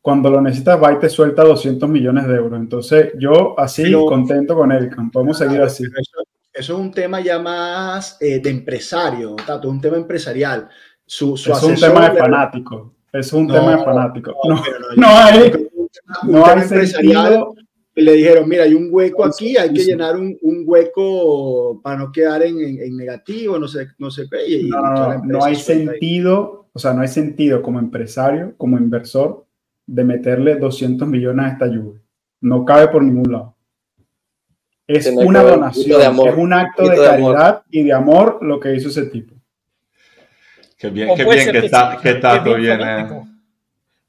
cuando lo necesitas va y te suelta 200 millones de euros. Entonces, yo así contento con Elkan. Podemos seguir así. Eso es un tema ya más eh, de empresario, Tato, un tema empresarial. Su, su es un tema de fanático. Es un tema de fanático. No, no, hay, no hay sentido. Le dijeron, mira, hay un hueco aquí, hay que llenar un, un, hueco para no quedar en, en, negativo, no sé, no sé qué. Y, no, no hay sentido, o sea, no hay sentido como empresario, como inversor, de meterle 200 millones a esta lluvia. No cabe por ningún lado. Es una donación, es un acto de, caridad y de amor lo que hizo ese tipo. Qué bien, qué bien que, está, que está todo bien.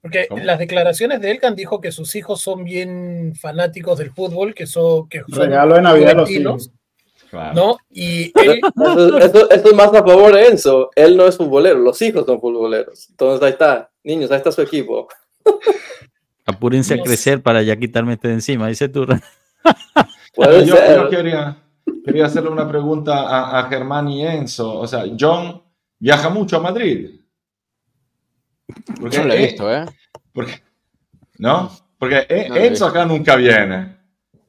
Porque las declaraciones de Elkan dijo que sus hijos son bien fanáticos del fútbol, que son, que regalo de Navidad a los hijos. ¿No? Y él... *laughs* eso, es más a favor de Enzo. Él no es futbolero, los hijos son futboleros. Entonces ahí está, niños, ahí está su equipo. Apúrense a crecer para ya quitarme este de encima, dice tú *laughs* yo, quería, quería, hacerle una pregunta a, Germán y Enzo. O sea, John viaja mucho a Madrid. Porque, no lo he visto, ¿eh? Porque, ¿No? Porque Enzo acá nunca viene.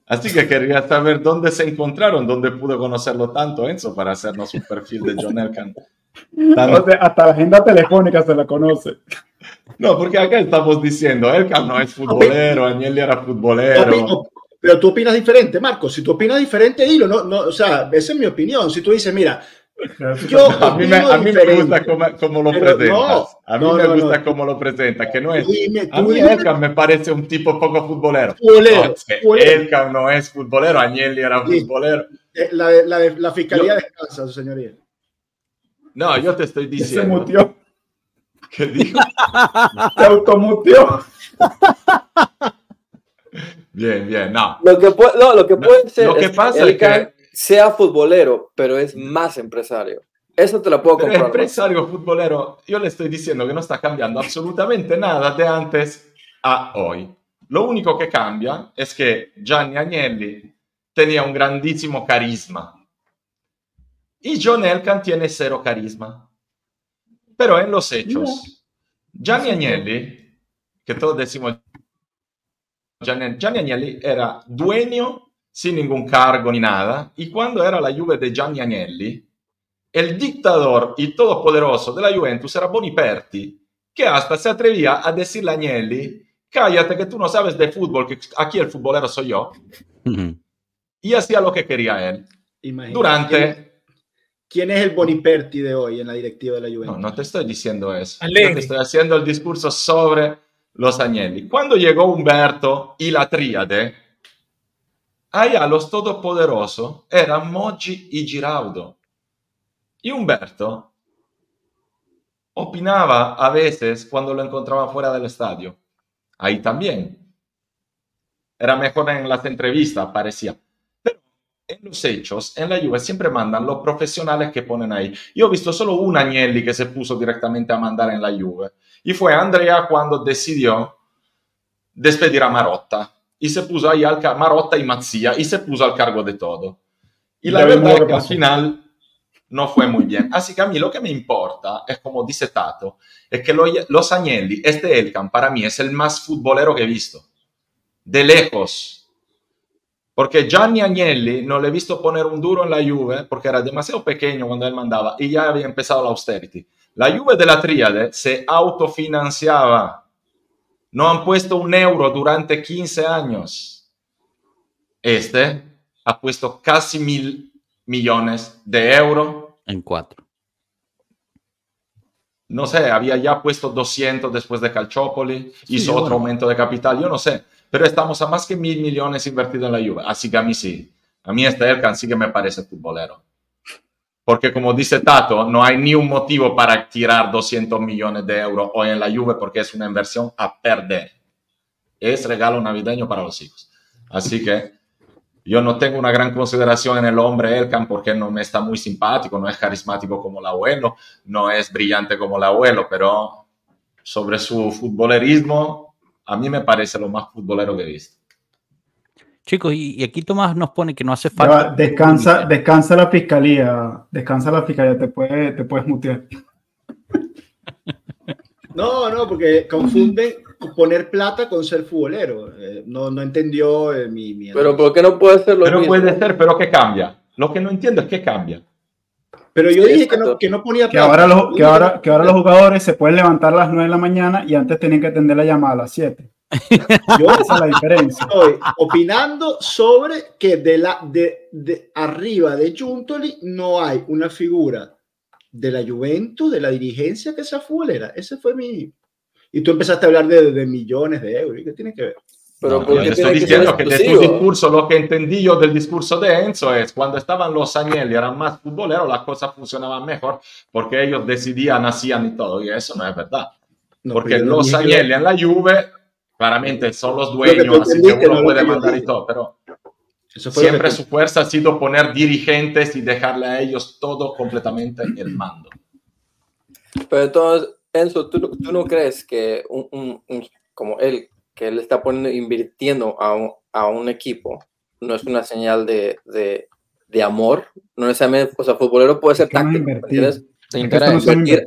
Así que quería saber dónde se encontraron, dónde pudo conocerlo tanto Enzo para hacernos un perfil de John Elkan. hasta la agenda telefónica se la conoce. No, porque acá estamos diciendo, Elkan no es futbolero, Agnelli era futbolero. Pero tú opinas diferente, Marco. Si tú opinas diferente, dilo. No, no, o sea, esa es mi opinión. Si tú dices, mira, yo a mí, me, a mí me, gusta cómo, lo presentas. a mí me gusta cómo lo presentas, que no es. a mí Elkan me parece un tipo poco futbolero. Futbolero. Elkan no es futbolero, Agnelli era futbolero. Eh, la, la, la fiscalía yo, descansa, su señoría. No, yo te estoy diciendo. Se mutió. ¿Qué dijo? *laughs* Se automutió. Bien, bien, no. Lo que, puede, no, lo que puede ser lo que pasa es que sea futbolero, pero es más empresario. Eso te lo puedo comprar. empresario futbolero, yo le estoy diciendo que no está cambiando absolutamente nada de antes a hoy. Lo único que cambia es que Gianni Agnelli tenía un grandísimo carisma y John Elkan tiene cero carisma. Pero en los hechos, Gianni Agnelli, que todos decimos Gianni, Agnelli era dueño sin ningún cargo ni nada, y cuando era la Juve de Gianni Agnelli, el dictador y todopoderoso de la Juventus era Boniperti, que hasta se atrevía a decirle a Agnelli, cállate que tú no sabes de fútbol, que aquí el futbolero soy yo. Y hacía lo que quería él. Durante... ¿Quién es el Boniperti de hoy en la directiva de la Juventus? No, no te estoy diciendo eso. Yo te estoy haciendo el discurso sobre los Agnelli. Cuando llegó Humberto y la tríade, allá los todopoderosos eran Moggi y Giraudo. Y Humberto opinaba a veces cuando lo encontraba fuera del estadio. Ahí también. Era mejor en las entrevistas, parecía. Pero en los hechos, en la Juve siempre mandan los profesionales que ponen ahí. Yo he visto solo un Agnelli que se puso directamente a mandar en la Juve y fue Andrea cuando decidió despedir a Marotta. Y se puso ahí al Marotta y Mazzia y se puso al cargo de todo. Y la verdad es que al final no fue muy bien. Así que a mí lo que me importa es, como dice Tato, es que los Agnelli, este Elkan para mí es el más futbolero que he visto. De lejos. Porque Gianni Agnelli no le he visto poner un duro en la Juve porque era demasiado pequeño cuando él mandaba y ya había empezado la austerity. La Juve de la Tríade se autofinanciaba. No han puesto un euro durante 15 años. Este ha puesto casi mil millones de euros. En cuatro. No sé, había ya puesto 200 después de Calciopoli, hizo otro aumento de capital, yo no sé, pero estamos a más que mil millones invertidos en la Juve, así que a mí sí, a mí este Elkan sí que me parece futbolero. Porque como dice Tato, no hay ni un motivo para tirar 200 millones de euros hoy en la Juve porque es una inversión a perder. Es regalo navideño para los hijos. Así que yo no tengo una gran consideración en el hombre Elkan porque no me está muy simpático, no es carismático como el abuelo, no es brillante como el abuelo, pero sobre su futbolerismo, a mí me parece lo más futbolero que he visto. Chicos, y, aquí Tomás nos pone que no hace falta. descansa, descansa la fiscalía, descansa la fiscalía, te, puede, te puedes mutear. *laughs* No, no, porque confunden poner plata con ser futbolero. Eh, no, no entendió eh, mi, mi, Pero ¿por qué no puede ser lo Pero puede ser, pero ¿qué cambia? Lo que no entiendo es qué cambia. Pero yo dije que no, que no, ponía plata. Que ahora, los, que, ahora, que ahora los jugadores se pueden levantar a las 9 de la mañana y antes tenían que atender la llamada a las 7. Yo *laughs* esa es la diferencia. Estoy opinando sobre que de, la, de, de arriba de Juntoli no hay una figura de la Juventus, de la dirigencia que sea futbolera. Ese fue mi, y tú empezaste a hablar de, de millones de euros. ¿Qué tiene que ver? Pero no, yo estoy diciendo que, de tu discurso, lo que entendí yo del discurso de Enzo es cuando estaban los Agnelli, eran más futboleros, las cosas funcionaban mejor porque ellos decidían, hacían y todo. Y eso no es verdad. No, porque los Agnelli en la Juve, claramente son los dueños, así que uno puede mandar y todo, pero siempre su fuerza ha sido poner dirigentes y dejarle a ellos todo completamente el mando. Pero entonces, Enzo, ¿tú, ¿tú, no crees que un, como él, que él está poniendo, invirtiendo a un, a un equipo, no es una señal de, de, de, amor? No necesariamente, o sea, futbolero puede ser táctico, ¿entiendes?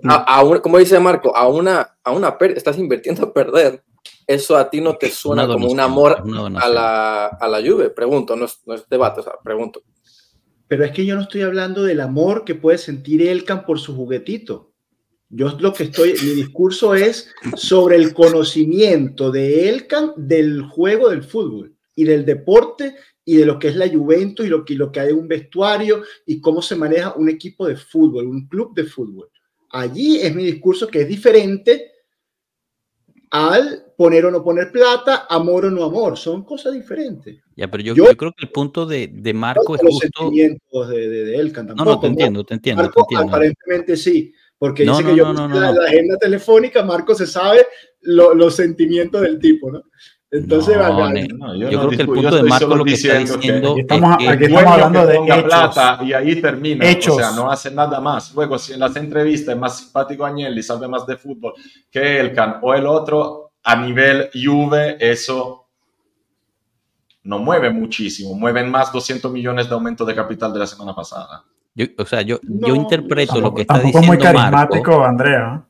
a, a como dice Marco, a una, a una estás invirtiendo a perder. Eso a ti no te suena como un amor a la, a la Juve, pregunto, no es, no es debate, o sea, pregunto. Pero es que yo no estoy hablando del amor que puede sentir Elkan por su juguetito. Yo lo que estoy, mi discurso es sobre el conocimiento de Elkan del juego del fútbol y del deporte y de lo que es la Juventus y lo que, lo que hay en un vestuario y cómo se maneja un equipo de fútbol, un club de fútbol. Allí es mi discurso que es diferente al poner o no poner plata, amor o no amor. Son cosas diferentes. Ya, pero yo, yo, creo que el punto de, de Marco es los sentimientos de, de, de Elkan tampoco. No, no, te entiendo, te entiendo. Marco, te entiendo. aparentemente sí porque dice que yo la, la, agenda telefónica, Marco se sabe los sentimientos del tipo, ¿no? Entonces, no, yo, yo creo que el punto de Marco lo que está diciendo que estamos, es que aquí estamos hablando de hechos. plata y ahí termina, hechos. o sea, no hace nada más. Luego, si en las entrevistas es más simpático Agnelli, sabe más de fútbol que Elkan o el otro, a nivel Juve, eso no mueve muchísimo, mueven más 200 millones de aumento de capital de la semana pasada. Yo, o sea, yo, yo interpreto lo que está diciendo muy carismático, Marco, Andrea.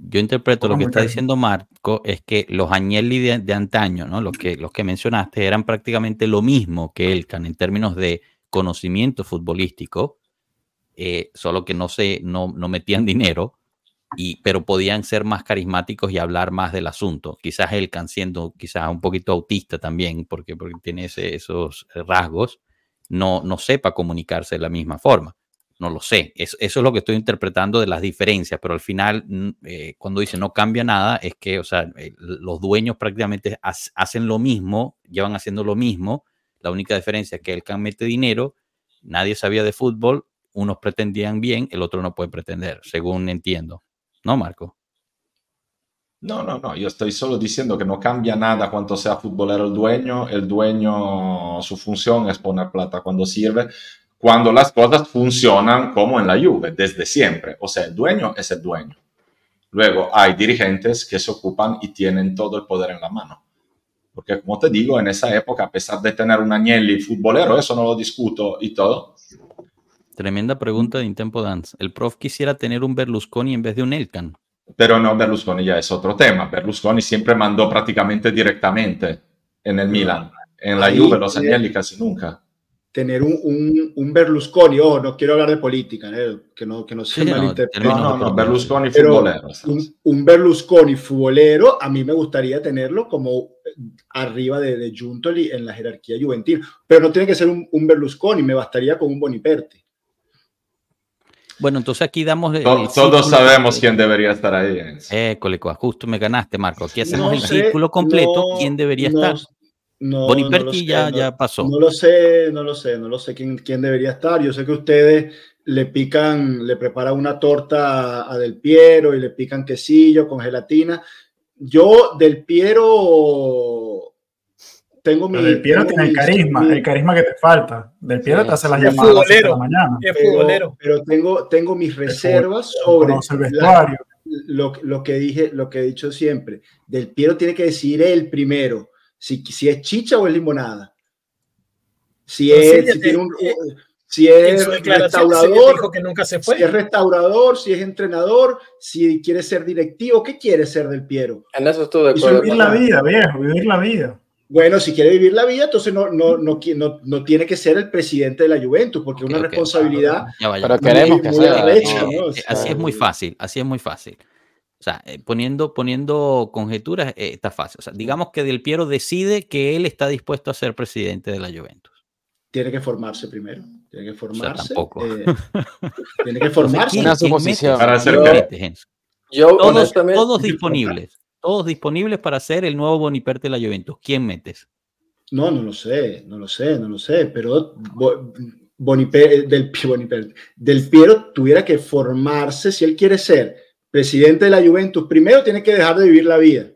Yo interpreto lo que está diciendo Marco es que los Agnelli de, de, antaño, ¿no? Los que, los que mencionaste, eran prácticamente lo mismo que Elkan en términos de conocimiento futbolístico, eh, solo que no, se, no, no metían dinero, y, pero podían ser más carismáticos y hablar más del asunto. Quizás Elkan siendo quizás un poquito autista también, porque, porque tiene ese, esos rasgos, no, no sepa comunicarse de la misma forma. No lo sé. eso es lo que estoy interpretando de las diferencias, pero al final, mm, eh, cuando dice no cambia nada, es que, o sea, eh, los dueños prácticamente hacen lo mismo, llevan haciendo lo mismo. La única diferencia es que el can mete dinero, nadie sabía de fútbol, unos pretendían bien, el otro no puede pretender, según entiendo. ¿No, Marco? No, no, no, yo estoy solo diciendo que no cambia nada cuando sea futbolero el dueño. El dueño, su función es poner plata cuando sirve, cuando las cosas funcionan como en la Juve, desde siempre. O sea, el dueño es el dueño. Luego hay dirigentes que se ocupan y tienen todo el poder en la mano. Porque como te digo, en esa época, a pesar de tener un Agnelli futbolero, eso no lo discuto y todo. Tremenda pregunta de Intempo Dance. El prof quisiera tener un Berlusconi en vez de un Elkan. Pero no, Berlusconi ya es otro tema. Berlusconi siempre mandó prácticamente directamente en el Milan. En la Juve, los Agnelli casi nunca tener un, un, un, Berlusconi, oh, no quiero hablar de política, ¿eh? que no, que no se sí, malinterprete. No, no, no, Berlusconi futbolero. Un, un, Berlusconi futbolero, a mí me gustaría tenerlo como arriba de, de Giuntoli en la jerarquía juvenil, pero no tiene que ser un, un Berlusconi, me bastaría con un Boniperti. Bueno, entonces aquí damos. El, todos, todos sabemos quién debería estar ahí. Eh, Colecua, justo me ganaste, Marco. Aquí hacemos no el sé, círculo completo. ¿Quién debería estar? No, Boniperti no ya, ya pasó. No lo sé, no lo sé, no lo sé quién, quién debería estar. Yo sé que ustedes le pican, le preparan una torta a Del Piero y le pican quesillo con gelatina. Yo Del Piero tengo mi. Del Piero tiene el carisma, mi, el carisma que te falta. Del Piero sí, te hace las llamadas de la mañana. Pero, pero, tengo, tengo mis reservas sobre la, lo, lo, que dije, lo que he dicho siempre. Del Piero tiene que decir él primero si, si es chicha o es limonada. Si es, si tiene un, si es restaurador, que nunca se fue. si es restaurador, si es entrenador, si quiere ser directivo, ¿qué quiere ser del Piero? En eso estoy de acuerdo. Vivir la vida, viejo, vivir la vida. Bueno, si quiere vivir la vida, entonces no, no, no, no, no tiene que ser el presidente de la Juventus, porque es una okay, responsabilidad. Okay. Pero queremos que sea. Arrecha, ¿no? o sea, así es muy fácil, así es muy fácil. O sea, eh, poniendo, poniendo conjeturas eh, está fácil. O sea, digamos que Del Piero decide que él está dispuesto a ser presidente de la Juventus. Tiene que formarse primero. Tiene que formarse. O sea, eh, *laughs* tiene que formarse. Una suposición. Para hacer yo, todos, honestamente... todos disponibles. Todos disponibles para ser el nuevo Boniperte de la Juventus. ¿Quién metes? No, no lo sé, no lo sé, no lo sé, pero Boniper, del, Boniper, del Piero tuviera que formarse si él quiere ser presidente de la Juventus, primero tiene que dejar de vivir la vida,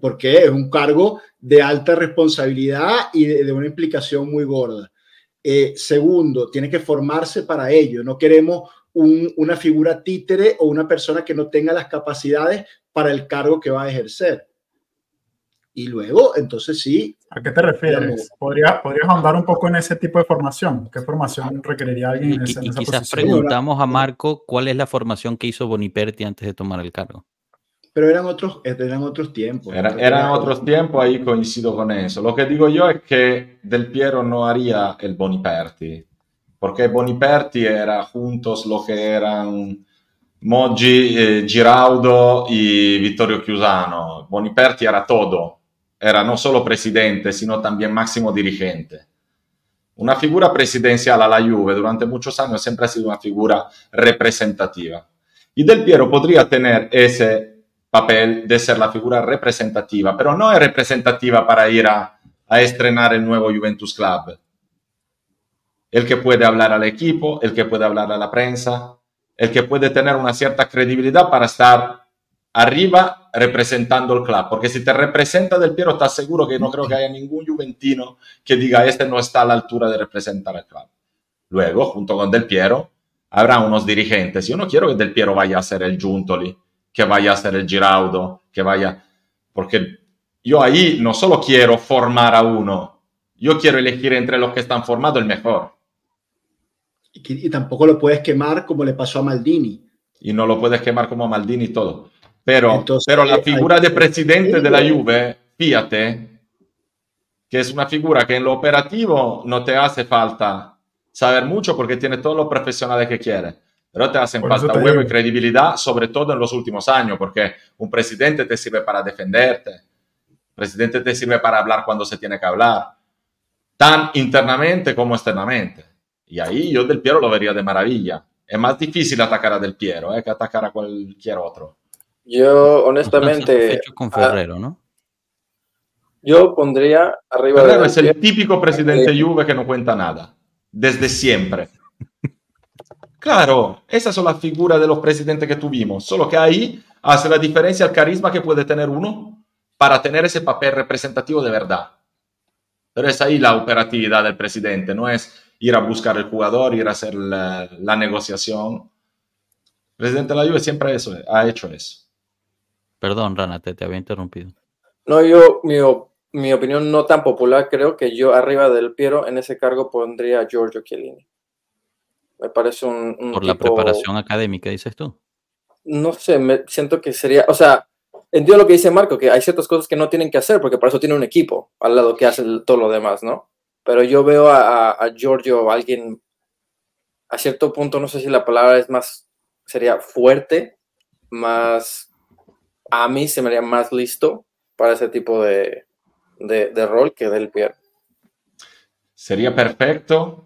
porque es un cargo de alta responsabilidad y de, una implicación muy gorda. Eh, segundo, tiene que formarse para ello. No queremos un, una figura títere o una persona que no tenga las capacidades para el cargo que va a ejercer. Y luego, entonces sí. ¿A qué te refieres? ¿Podrías, ¿Podrías ahondar un poco en ese tipo de formación? ¿Qué formación requeriría alguien en, ese, y, en esa quizás posición? preguntamos a Marco cuál es la formación que hizo Boniperti antes de tomar el cargo. Pero eran otros, eran otros tiempos. Era, eran otros tiempos, ahí coincido con eso. Lo que digo yo es que Del Piero no haría el Boniperti, porque Boniperti era juntos lo que eran Moggi, eh, Giraudo y Vittorio Chiusano. Boniperti era todo era no solo presidente, sino también máximo dirigente. Una figura presidencial a la Juve durante muchos años siempre ha sido una figura representativa. Y Del Piero podría tener ese papel de ser la figura representativa, pero no es representativa para ir a, a estrenar el nuevo Juventus Club. El que puede hablar al equipo, el que puede hablar a la prensa, el que puede tener una cierta credibilidad para estar arriba representando el club, porque si te representa Del Piero, estás seguro que no creo que haya ningún juventino que diga este no está a la altura de representar al club. Luego, junto con Del Piero, habrá unos dirigentes. Yo no quiero que Del Piero vaya a ser el Giuntoli, que vaya a ser el Giraudo, que vaya, porque yo ahí no solo quiero formar a uno, yo quiero elegir entre los que están formados el mejor. Y, y tampoco lo puedes quemar como le pasó a Maldini. Y no lo puedes quemar como a Maldini y todo. Pero, Entonces, pero la figura de presidente de la Juve, fíjate, que es una figura que en lo operativo no te hace falta saber mucho porque tiene todos los profesionales que quiere, pero te hacen falta huevo y credibilidad, sobre todo en los últimos años, porque un presidente te sirve para defenderte, un presidente te sirve para hablar cuando se tiene que hablar, tan internamente como externamente. Y ahí yo Del Piero lo vería de maravilla. Es más difícil atacar a Del Piero eh, que atacar a cualquier otro. Yo, honestamente. con Ferrero, ¿no? Yo pondría arriba Ferrero de. es el típico presidente Juve que no cuenta nada. Desde siempre. Claro, esas son las figuras de los presidentes que tuvimos. Solo que ahí hace la diferencia el carisma que puede tener uno para tener ese papel representativo de verdad. Pero es ahí la operatividad del presidente, no es ir a buscar el jugador, ir a hacer la, la negociación. El presidente de la Juve siempre eso, ha hecho eso. Perdón, Rana, te, te había interrumpido. No, yo, mi mi opinión no tan popular, creo que yo arriba del Piero en ese cargo pondría a Giorgio Chiellini. Me parece un... Por la preparación académica, dices tú. No sé, me siento que sería, o sea, entiendo lo que dice Marco, que hay ciertas cosas que no tienen que hacer porque para eso tiene un equipo al lado que hace todo lo demás, ¿no? Pero yo veo a, a, Giorgio, alguien, a cierto punto, no sé si la palabra es más, sería fuerte, más, a mí se me haría más listo para ese tipo de, de, rol que Del Piero. Sería perfecto.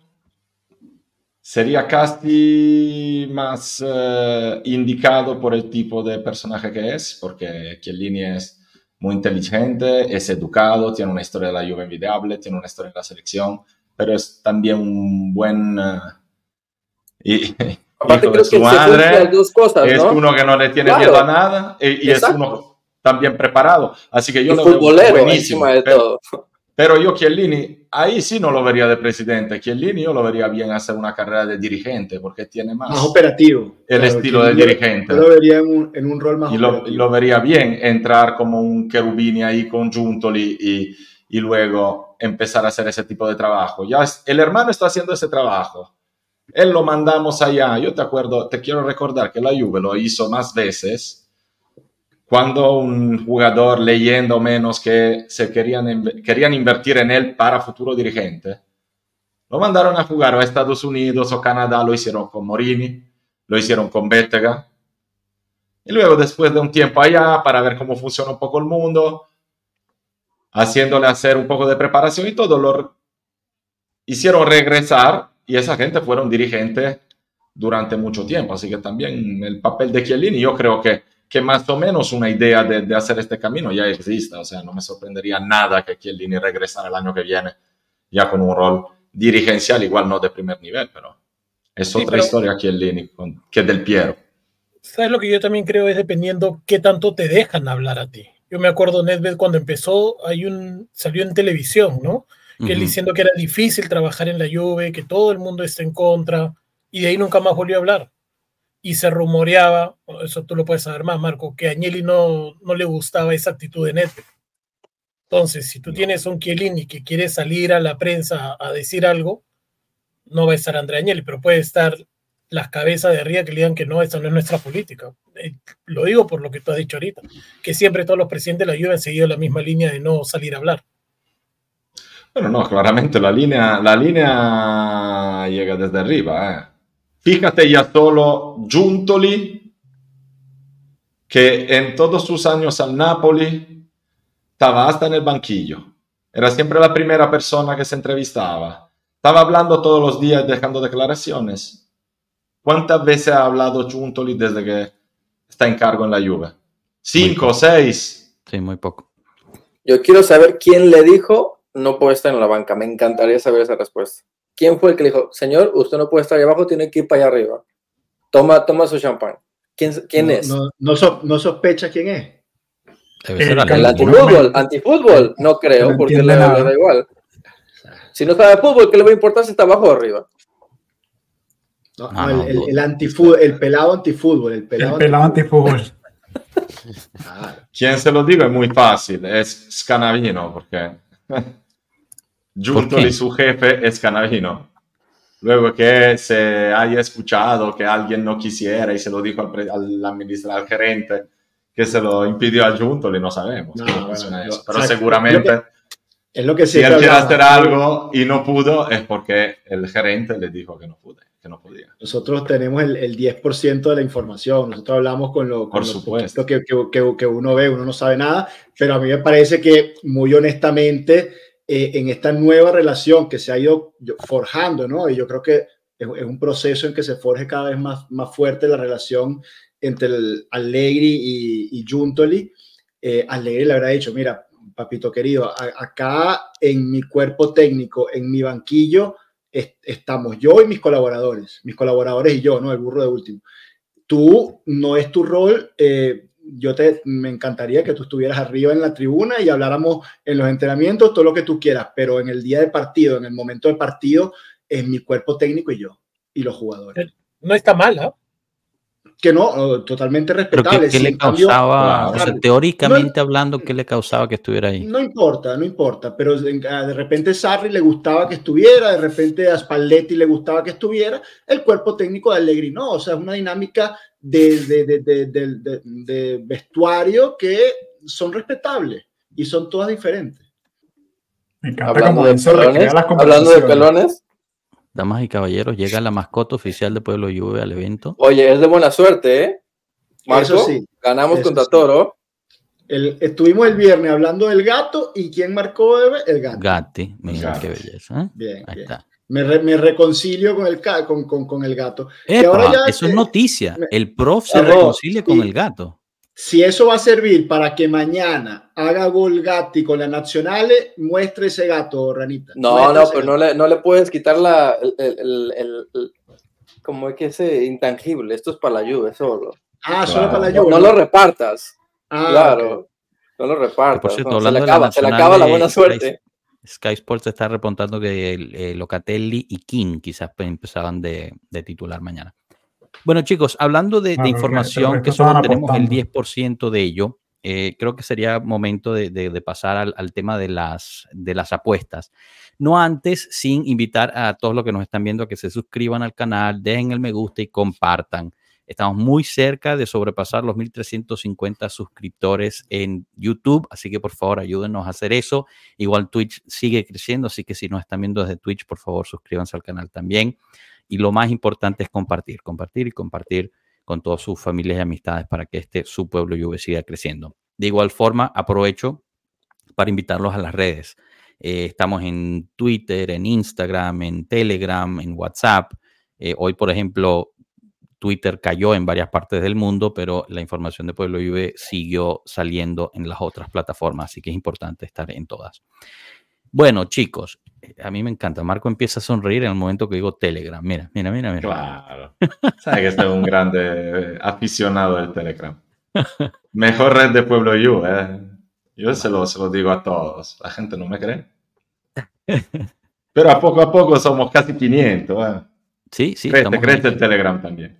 Sería casi más eh, indicado por el tipo de personaje que es, porque Chiellini es muy inteligente, es educado, tiene una historia de la Juve envidiable, tiene una historia de la selección, pero es también un buen... Y, *laughs* Aparte creo su madre, dos cosas, es uno que no le tiene miedo a nada y, y es uno también preparado. Así que yo lo veo buenísimo. De pero, todo. pero yo Chiellini, ahí sí no lo vería de presidente. Chiellini yo lo vería bien hacer una carrera de dirigente porque tiene más, más operativo. El estilo de dirigente. Yo lo vería en un, en un rol más y lo, lo, vería bien entrar como un Cherubini ahí con Giuntoli y, y luego empezar a hacer ese tipo de trabajo. Ya el hermano está haciendo ese trabajo. Él lo mandamos allá. Yo te acuerdo, te quiero recordar que la Juve lo hizo más veces cuando un jugador leyendo menos que se querían, querían invertir en él para futuro dirigente, lo mandaron a jugar a Estados Unidos o Canadá, lo hicieron con Morini, lo hicieron con Bettega. Y luego, después de un tiempo allá, para ver cómo funciona un poco el mundo, haciéndole hacer un poco de preparación y todo, lo hicieron regresar y esa gente fueron dirigente durante mucho tiempo. Así que también el papel de Chiellini, yo creo que que más o menos una idea de, de, hacer este camino ya existe. O sea, no me sorprendería nada que Chiellini regresara el año que viene ya con un rol dirigencial, igual no de primer nivel, pero es otra pero, historia Chiellini con, que Del Piero. ¿Sabes lo que yo también creo es dependiendo qué tanto te dejan hablar a ti? Yo me acuerdo, Nedved, cuando empezó, hay un, salió en televisión, ¿no? Que uh -huh. él diciendo que era difícil trabajar en la Juve, que todo el mundo está en contra, y de ahí nunca más volvió a hablar y se rumoreaba, eso tú lo puedes saber más, Marco, que a Agnelli no, no le gustaba esa actitud de Nedved. Entonces, si tú tienes un Chiellini que quiere salir a la prensa a decir algo, no va a estar Andrea Agnelli, pero puede estar las cabezas de arriba que le digan que no, esa no es nuestra política. Eh, lo digo por lo que tú has dicho ahorita, que siempre todos los presidentes de la Juve han seguido la misma línea de no salir a hablar. Bueno, no, claramente la línea, la línea llega desde arriba, eh. Fíjate ya solo Giuntoli, que en todos sus años al Napoli estaba hasta en el banquillo. Era siempre la primera persona que se entrevistaba. Estaba hablando todos los días, dejando declaraciones. ¿Cuántas veces ha hablado Giuntoli desde que está en cargo en la Juve? ¿Cinco, seis? Sí, muy poco. Yo quiero saber quién le dijo no puede estar en la banca. Me encantaría saber esa respuesta. ¿Quién fue el que le dijo, señor, usted no puede estar ahí abajo, tiene que ir para allá arriba? Toma, toma su champán. ¿Quién, quién no, es? No, no, so, no, sospecha quién es. El, el antifútbol, antifútbol, no creo, no porque le, le, da igual. Si no sabe fútbol, ¿qué le va a importar si está abajo o arriba? No, ah, el, el, el, antifútbol, el pelado antifútbol. El pelado, el pelado antifútbol. ¿Quién se lo digo? Es muy fácil, es Scanavino, porque Giuntoli, su jefe, es Canavino. Luego que se haya escuchado que alguien no quisiera y se lo dijo al, al, administrador, al gerente, que se lo impidió a Giuntoli, no sabemos no, cómo funciona bueno, eso. Pero o sea, seguramente, lo que, es lo que si él quiere hacer algo y no pudo, es porque el gerente le dijo que no pude. Que no podía. Nosotros tenemos el, el 10% de la información, nosotros hablamos con lo, con Por supuesto. que, que, que uno ve, uno no sabe nada, pero a mí me parece que muy honestamente eh, en esta nueva relación que se ha ido forjando, ¿no? Y yo creo que es, es, un proceso en que se forje cada vez más, más fuerte la relación entre el Allegri y, y Giuntoli. Eh, Allegri le habrá dicho, mira, papito querido, a, acá en mi cuerpo técnico, en mi banquillo, est estamos yo y mis colaboradores, mis colaboradores y yo, ¿no? El burro de último. Tú no es tu rol eh, yo te, me encantaría que tú estuvieras arriba en la tribuna y habláramos en los entrenamientos todo lo que tú quieras, pero en el día de partido, en el momento del partido, es mi cuerpo técnico y yo, y los jugadores. No está mal, ¿eh? Que no, totalmente respetable. ¿Qué, le causaba, teóricamente hablando, qué le causaba que estuviera ahí? No importa, no importa, pero ah, de repente Sarri le gustaba que estuviera, de repente a Spalletti le gustaba que estuviera, el cuerpo técnico de Allegri no, o sea, es una dinámica de, de, de, de vestuario que son respetables y son todas diferentes. hablando, de pelones, hablando de pelones, Damas y caballeros, llega la mascota oficial de Pueblo Juve al evento. Oye, es de buena suerte, ¿eh? Marco, sí, ganamos contra Toro. El, estuvimos el viernes hablando del gato y ¿quién marcó el gato? Gatti, mira qué belleza. ¿eh? Bien, Ahí está. Me, me, reconcilio con el, con, con, con el gato. ahora ya, eso es noticia. el prof se reconcilia con el gato si eso va a servir para que mañana haga gol Gatti con la Nacional, muestre ese gato, Ranita. No, no, pero no le, no le, puedes quitar la, el, el, como es que ese intangible. Esto es para la lluvia solo. Ah, solo para la lluvia. No, lo repartas. Ah, claro. No lo repartas. se, le acaba, se le acaba la buena suerte. Sky Sports está reportando que eh, Locatelli y King quizás empezaban de, de titular mañana. Bueno, chicos, hablando de, información que solo tenemos el 10% de ello, eh, creo que sería momento de, pasar al, tema de las, de las apuestas. No antes, sin invitar a todos los que nos están viendo a que se suscriban al canal, dejen el me gusta y compartan. Estamos muy cerca de sobrepasar los 1350 suscriptores en YouTube, así que por favor ayúdenos a hacer eso. Igual Twitch sigue creciendo, así que si nos están viendo desde Twitch, por favor suscríbanse al canal también. Y lo más importante es compartir, compartir y compartir con todas sus familias y amistades para que este su pueblo Juve siga creciendo. De igual forma, aprovecho para invitarlos a las redes. Eh, estamos en Twitter, en Instagram, en Telegram, en WhatsApp. Eh, hoy, por ejemplo, Twitter cayó en varias partes del mundo, pero la información de Pueblo Juve siguió saliendo en las otras plataformas, así que es importante estar en todas. Bueno, chicos, a mí me encanta. Marco empieza a sonreír en el momento que digo Telegram. Mira, mira, mira, mira. Claro. *laughs* Sabe que soy un grande eh, aficionado del Telegram. Mejor red de Pueblo You, ¿eh? Yo se lo, se lo digo a todos. La gente no me cree. *laughs* Pero a poco a poco somos casi 500. ¿eh? Sí, sí. Crece, crece el Telegram también.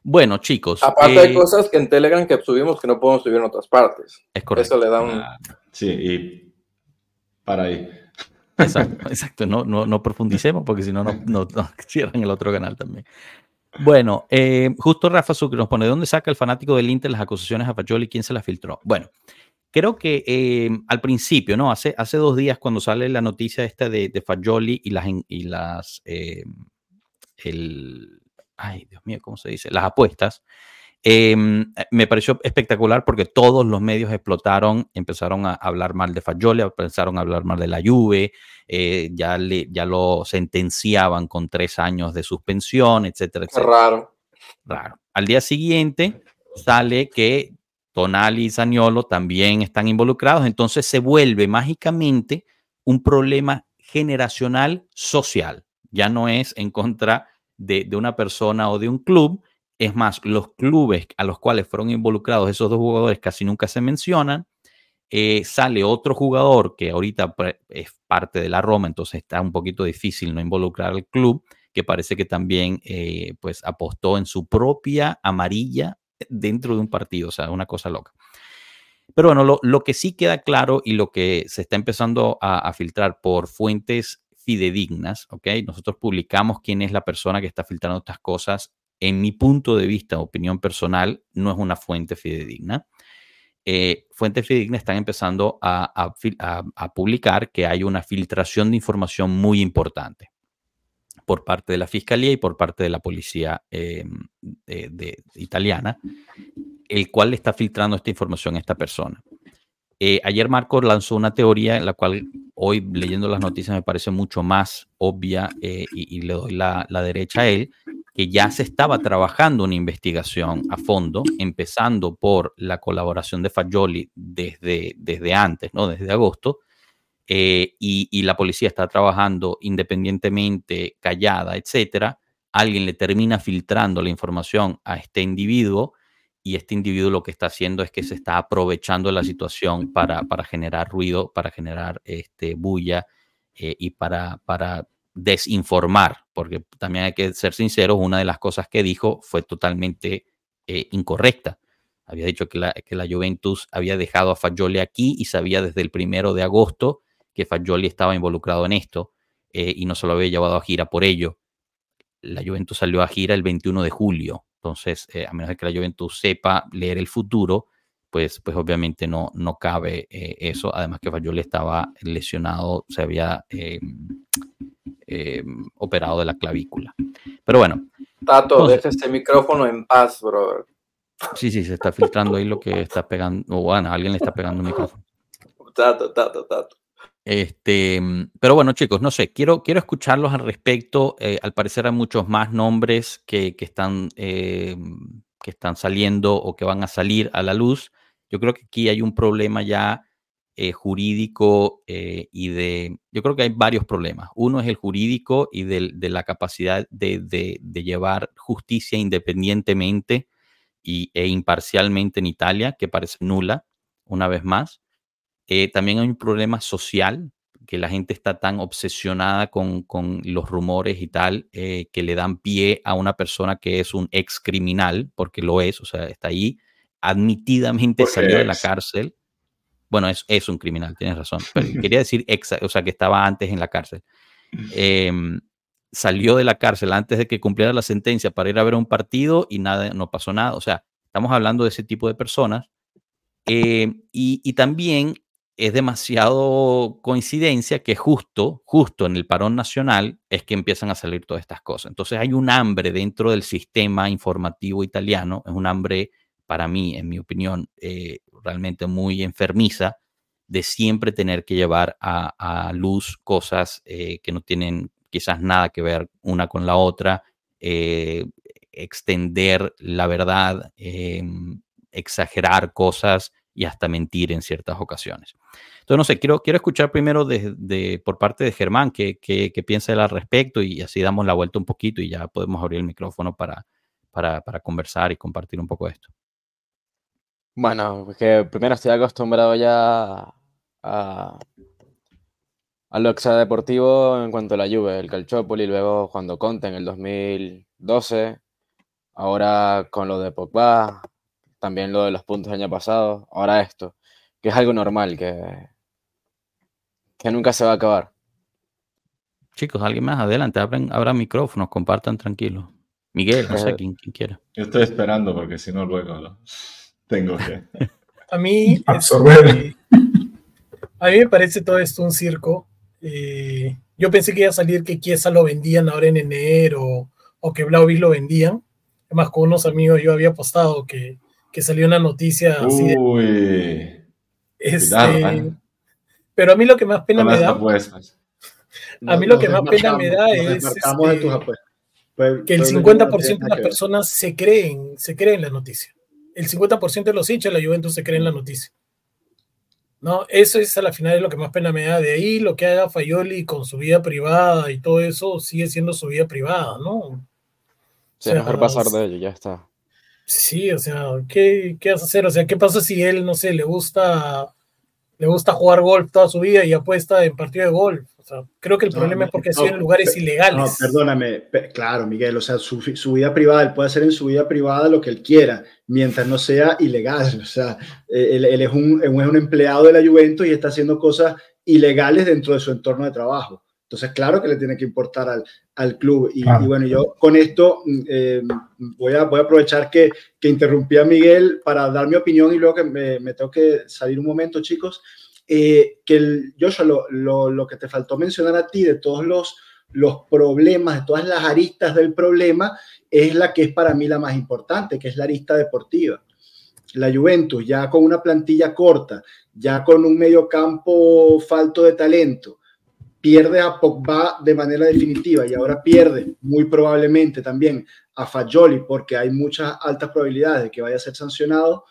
Bueno, chicos. Aparte hay eh, cosas que en Telegram que subimos que no podemos subir en otras partes. Es correcto. Eso le da un... Ah, sí, y para ahí. Exacto, *laughs* exacto. No, no, no profundicemos porque si no, no, *laughs* cierran el otro canal también. Bueno, eh, justo Rafa Sucre nos pone, ¿dónde saca el fanático del Inter las acusaciones a Fajoli? ¿Quién se las filtró? Bueno, creo que eh, al principio, ¿no? Hace, hace dos días cuando sale la noticia esta de, de Fajoli y las, y las eh, el, ay, Dios mío, ¿cómo se dice? Las apuestas, Em, me pareció espectacular porque todos los medios explotaron, empezaron a hablar mal de Fagioli, empezaron a hablar mal de la Juve, eh, ya, le, ya lo sentenciaban con tres años de suspensión, etcétera, etcétera. Raro. Raro. Al día siguiente sale que Tonali y Zaniolo también están involucrados, entonces se vuelve mágicamente un problema generacional social. Ya no es en contra de, de una persona o de un club, es más, los clubes a los cuales fueron involucrados esos dos jugadores casi nunca se mencionan. Eh, sale otro jugador que ahorita es parte de la Roma, entonces está un poquito difícil no involucrar al club, que parece que también eh, pues apostó en su propia amarilla dentro de un partido, o sea, una cosa loca. Pero bueno, lo, que sí queda claro y lo que se está empezando a, a filtrar por fuentes fidedignas, ¿ok? Nosotros publicamos quién es la persona que está filtrando estas cosas en mi punto de vista, opinión personal, no es una fuente fidedigna. Eh, fuentes fidedignas están empezando a, publicar que hay una filtración de información muy importante por parte de la fiscalía y por parte de la policía em, italiana, el cual le está filtrando esta información a esta persona. Eh, ayer Marco lanzó una teoría en la cual hoy leyendo las noticias me parece mucho más obvia eh, y, le doy la, derecha a él, que ya se estaba trabajando una investigación a fondo, empezando por la colaboración de Fagioli desde, desde antes, ¿no? desde agosto, eh, y, la policía está trabajando independientemente, callada, etcétera. Alguien le termina filtrando la información a este individuo y este individuo lo que está haciendo es que se está aprovechando la situación para, para generar ruido, para generar este, bulla eh, y para, para desinformar, porque también hay que ser sinceros, una de las cosas que dijo fue totalmente eh, incorrecta. Había dicho que la, que la Juventus había dejado a Fagioli aquí y sabía desde el primero de agosto que Fagioli estaba involucrado en esto eh, y no se lo había llevado a gira por ello. La Juventus salió a gira el 21 de julio. Entonces, eh, a menos de que la Juventus sepa leer el futuro, pues, pues obviamente no, no cabe eso. Además que Fagioli estaba lesionado, se había operado de la clavícula. Pero bueno. Tato, deja este micrófono en paz, brother. Sí, sí, se está filtrando ahí lo que está pegando. O bueno, alguien le está pegando un micrófono. Tato, tato, tato. Este, pero bueno, chicos, no sé, quiero, quiero escucharlos al respecto. Eh, al parecer hay muchos más nombres que, que están, eh, que están saliendo o que van a salir a la luz. Yo creo que aquí hay un problema ya eh, jurídico y de, yo creo que hay varios problemas. Uno es el jurídico y de, de la capacidad de, de, de, llevar justicia independientemente y, e imparcialmente en Italia, que parece nula, una vez más. Eh, también hay un problema social, que la gente está tan obsesionada con, con los rumores y tal, eh, que le dan pie a una persona que es un ex criminal, porque lo es, o sea, está ahí, admitidamente salió de la cárcel. Bueno, es, es un criminal, tienes razón, *laughs* pero quería decir ex, o sea, que estaba antes en la cárcel. Eh, salió de la cárcel antes de que cumpliera la sentencia para ir a ver un partido y nada, no pasó nada. O sea, estamos hablando de ese tipo de personas. Eh, y, y, también es demasiado coincidencia que justo, justo en el parón nacional es que empiezan a salir todas estas cosas. Entonces hay un hambre dentro del sistema informativo italiano, es un hambre para mí, en mi opinión, eh, realmente muy enfermiza de siempre tener que llevar a, a luz cosas eh, que no tienen quizás nada que ver una con la otra, eh, extender la verdad, em, exagerar cosas y hasta mentir en ciertas ocasiones. Entonces, no sé, quiero, quiero escuchar primero de, por parte de Germán qué, qué, piensa él al respecto y así damos la vuelta un poquito y ya podemos abrir el micrófono para, para, para conversar y compartir un poco esto. Bueno, que primero estoy acostumbrado ya a, a lo extradeportivo en cuanto a la Juve, el Calciopoli, luego cuando Conte en el 2012, ahora con lo de Pogba, también lo de los puntos del año pasado, ahora esto, que es algo normal, que, que nunca se va a acabar. Chicos, alguien más adelante, abran, abran micrófonos, compartan tranquilo. Miguel, no sé eh, quién, quiera. Yo estoy esperando porque si no luego lo tengo que... a mí... Absorber. a mí me parece todo esto un circo eh, yo pensé que iba a salir que Kiesa lo vendían ahora en enero o que Blauvik lo vendían. Además, con unos amigos yo había apostado que, que salió una noticia así. Uy. Este, ¿eh? Pero a mí lo que más pena me da. a mí lo que más pena me da es este, que el 50% de las personas se creen, se creen la noticia. El 50% de los hinchas de la Juventus se creen la noticia. No, eso es a la final lo que más pena me da. De ahí lo que haga Fayoli con su vida privada y todo eso sigue siendo su vida privada, ¿no? Sí, o mejor pasar de ello, ya está. Sí, o sea, ¿qué, ¿qué vas a hacer? O sea, ¿qué pasa si él, no sé, le gusta, le gusta jugar golf toda su vida y apuesta en partido de golf? O sea, creo que el problema es porque no, en lugares ilegales. No, perdóname, claro, Miguel, o sea, su, su, vida privada, él puede hacer en su vida privada lo que él quiera, mientras no sea ilegal. *laughs* O sea, él, él es, un, es un empleado de la Juventus y está haciendo cosas ilegales dentro de su entorno de trabajo. Entonces, claro que le tiene que importar al, al club. Y, y, bueno, yo con esto eh, voy, a, voy a aprovechar que, que interrumpí a Miguel para dar mi opinión y luego que me, me tengo que salir un momento, chicos. Eh, que el, Joshua, lo, lo, lo, que te faltó mencionar a ti de todos los, los problemas, de todas las aristas del problema, es la que es para mí la más importante, que es la arista deportiva. La Juventus, ya con una plantilla corta, ya con un medio campo falto de talento, pierde a Pogba de manera definitiva y ahora pierde muy probablemente también a Fagioli porque hay muchas altas probabilidades de que vaya a ser sancionado.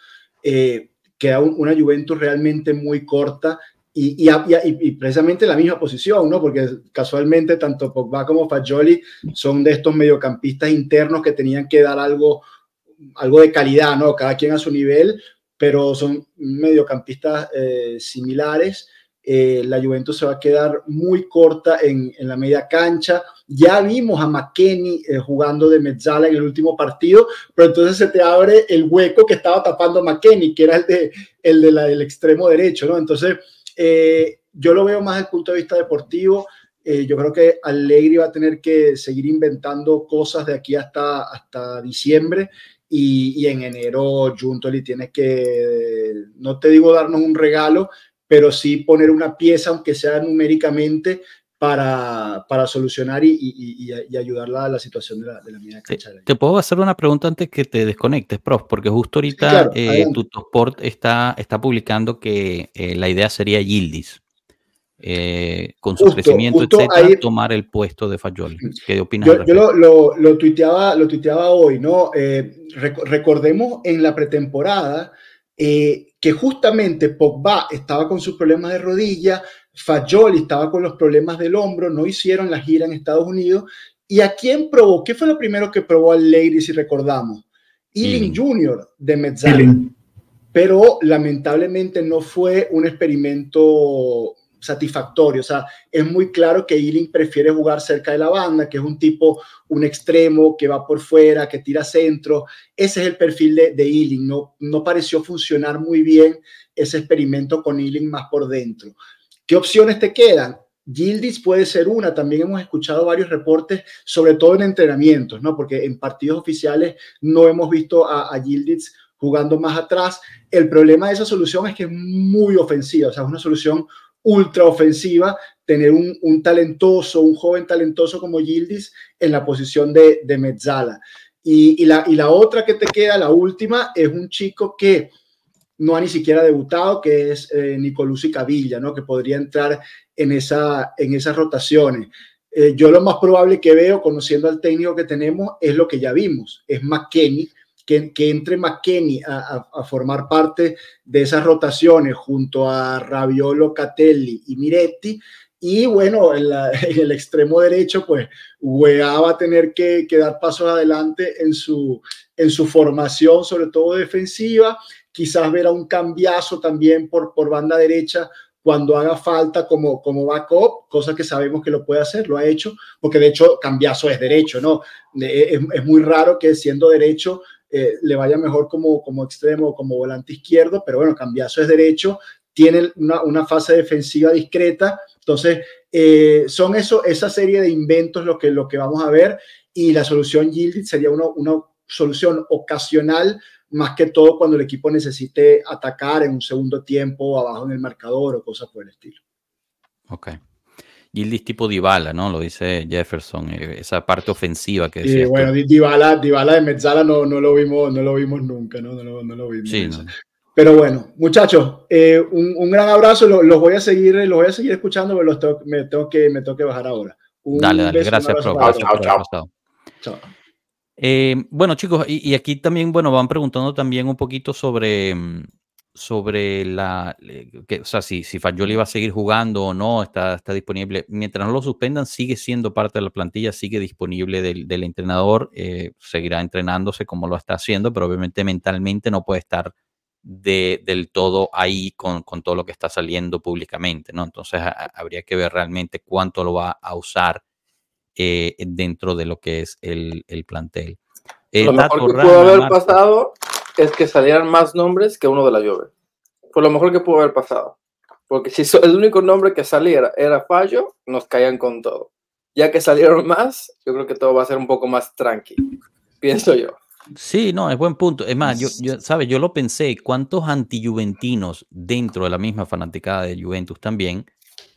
Eh, queda una Juventus realmente muy corta y, y, y, y, precisamente la misma posición, ¿no? Porque casualmente tanto Pogba como Fagioli son de estos mediocampistas internos que tenían que dar algo, algo de calidad, ¿no? Cada quien a su nivel, pero son mediocampistas eh, similares. eh, la Juventus se va a quedar muy corta en, la media cancha. Ya vimos a McKenny eh, jugando de Mezzala en el último partido, pero entonces se te abre el hueco que estaba tapando McKenny, que era el, de, el del extremo derecho, ¿no? Entonces, eh, yo lo veo más desde el punto de vista deportivo. yo creo que Allegri va a tener que seguir inventando cosas de aquí hasta, hasta diciembre. Y, y, en enero Juntoli tiene que, no te digo darnos un regalo, pero sí poner una pieza, aunque sea numéricamente, para, para solucionar y, y, ayudarla a la situación de la, de la media cancha. Te, puedo hacer una pregunta antes que te desconectes, prof, porque justo ahorita eh, Tutosport está, está publicando que eh, la idea sería Yildiz. Eh, con su crecimiento, etcétera, tomar el puesto de Fayoli. ¿Qué opinas? Yo, yo lo, lo, lo, tuiteaba, lo tuiteaba hoy, ¿no? Eh, recordemos en la pretemporada eh, que justamente Pogba estaba con sus problemas de rodilla, Fajoli estaba con los problemas del hombro, no hicieron la gira en Estados Unidos. ¿Y a quién probó? ¿Qué fue lo primero que probó al Lady, si recordamos? Ealing Jr. de Mezzala. Pero lamentablemente no fue un experimento satisfactorio. O sea, es muy claro que Ealing prefiere jugar cerca de la banda, que es un tipo, un extremo que va por fuera, que tira centro. Ese es el perfil de, de Ealing. No, no pareció funcionar muy bien ese experimento con Ealing más por dentro. ¿Qué opciones te quedan? Gildis puede ser una, también hemos escuchado varios reportes, sobre todo en entrenamientos, ¿no? Porque en partidos oficiales no hemos visto a, a Gildis jugando más atrás. El problema de esa solución es que es muy ofensiva, o sea, es una solución ultra ofensiva tener un, talentoso, un joven talentoso como Gildis en la posición de, de Mezzala. Y, la, y la otra que te queda, la última, es un chico que no ha ni siquiera debutado, que es eh, Cavilla, ¿no? que podría entrar en, esa, en esas rotaciones. Eh, yo lo más probable que veo, conociendo al técnico que tenemos, es lo que ya vimos, es McKenny, que, entre McKenny a, formar parte de esas rotaciones junto a Raviolo, Catelli y Miretti. Y bueno, en, *laughs* el extremo derecho, pues UEA va a tener que, dar pasos adelante en su, en su formación, sobre todo defensiva. Quizás ver a un cambiazo también por, por banda derecha cuando haga falta como, como backup, cosa que sabemos que lo puede hacer, lo ha hecho, porque de hecho Cambiazo es derecho, ¿no? Es, es muy raro que siendo derecho eh, le vaya mejor como, como extremo, como volante izquierdo, pero bueno, Cambiazo es derecho, tiene una, fase defensiva discreta, entonces eh, son eso, esa serie de inventos lo que, lo que vamos a ver y la solución Yildiz sería una, una solución ocasional más que todo cuando el equipo necesite atacar en un segundo tiempo abajo en el marcador o cosas por el estilo. Ok. Gildis tipo Dybala, ¿no? Lo dice Jefferson, eh, esa parte ofensiva que decía. Sí, bueno, Dybala, Dybala de Mezzala no, no, lo vimos, no lo vimos nunca, ¿no? No, no lo vimos. Sí, Pero bueno, muchachos, eh, un, un, gran abrazo, los, voy a seguir, los voy a seguir escuchando, pero los tengo, me, tengo que, me tengo que bajar ahora. dale, dale, gracias, profe. Chao, chao, chao. Eh, bueno, chicos, y, aquí también, bueno, van preguntando también un poquito sobre, sobre la, que, o sea, si, si Fagioli va a seguir jugando o no, está, está disponible. Mientras no lo suspendan, sigue siendo parte de la plantilla, sigue disponible del, del entrenador, eh, seguirá entrenándose como lo está haciendo, pero obviamente mentalmente no puede estar de, del todo ahí con, con, todo lo que está saliendo públicamente, ¿no? Entonces habría que ver realmente cuánto lo va a usar eh, dentro de lo que es el, el plantel. Eh, lo mejor que pudo haber pasado es que salieran más nombres que uno de la Juve. Fue lo mejor que pudo haber pasado. Porque si el único nombre que saliera era Fallo, nos caían con todo. Ya que salieron *laughs* más, yo creo que todo va a ser un poco más tranquilo. Pienso yo. Sí, no, es buen punto. Es más, yo, yo ¿sabes? Yo lo pensé, ¿cuántos anti-juventinos dentro de la misma fanaticada de Juventus también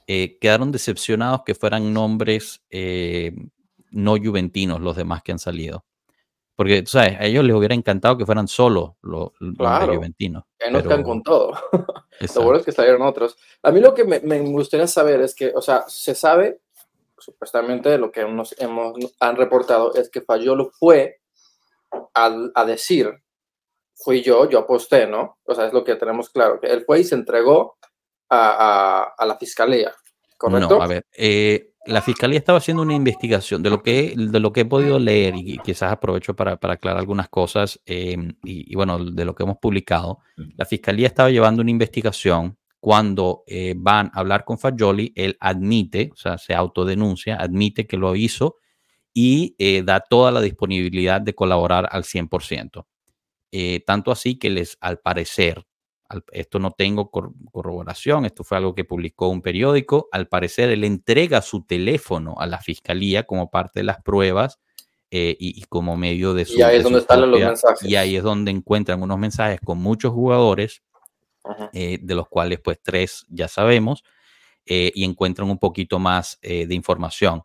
eh, quedaron decepcionados que fueran nombres eh, no juventinos los demás que han salido? Porque, tú sabes, a ellos les hubiera encantado que fueran solo los, claro, juventinos. Que no están con todo. *laughs* lo bueno es que salieron otros. A mí lo que me, me, gustaría saber es que, o sea, se sabe, supuestamente lo que nos hemos, han reportado es que Fayolo fue a, a decir, fui yo, yo aposté, ¿no? O sea, es lo que tenemos claro, que él fue y se entregó a, a, a la fiscalía, ¿correcto? No, a ver, eh, la fiscalía estaba haciendo una investigación de lo que, de lo que he podido leer y quizás aprovecho para, para aclarar algunas cosas em, y, bueno, de lo que hemos publicado. La fiscalía estaba llevando una investigación cuando eh, van a hablar con Fagioli, él admite, o sea, se autodenuncia, admite que lo hizo y eh, da toda la disponibilidad de colaborar al 100%. Eh, tanto así que les, al parecer, esto no tengo corroboración, esto fue algo que publicó un periódico, al parecer él entrega su teléfono a la fiscalía como parte de las pruebas y, como medio de su... Y ahí es donde están los mensajes. Y ahí es donde encuentran unos mensajes con muchos jugadores, de los cuales pues tres ya sabemos, y encuentran un poquito más de información.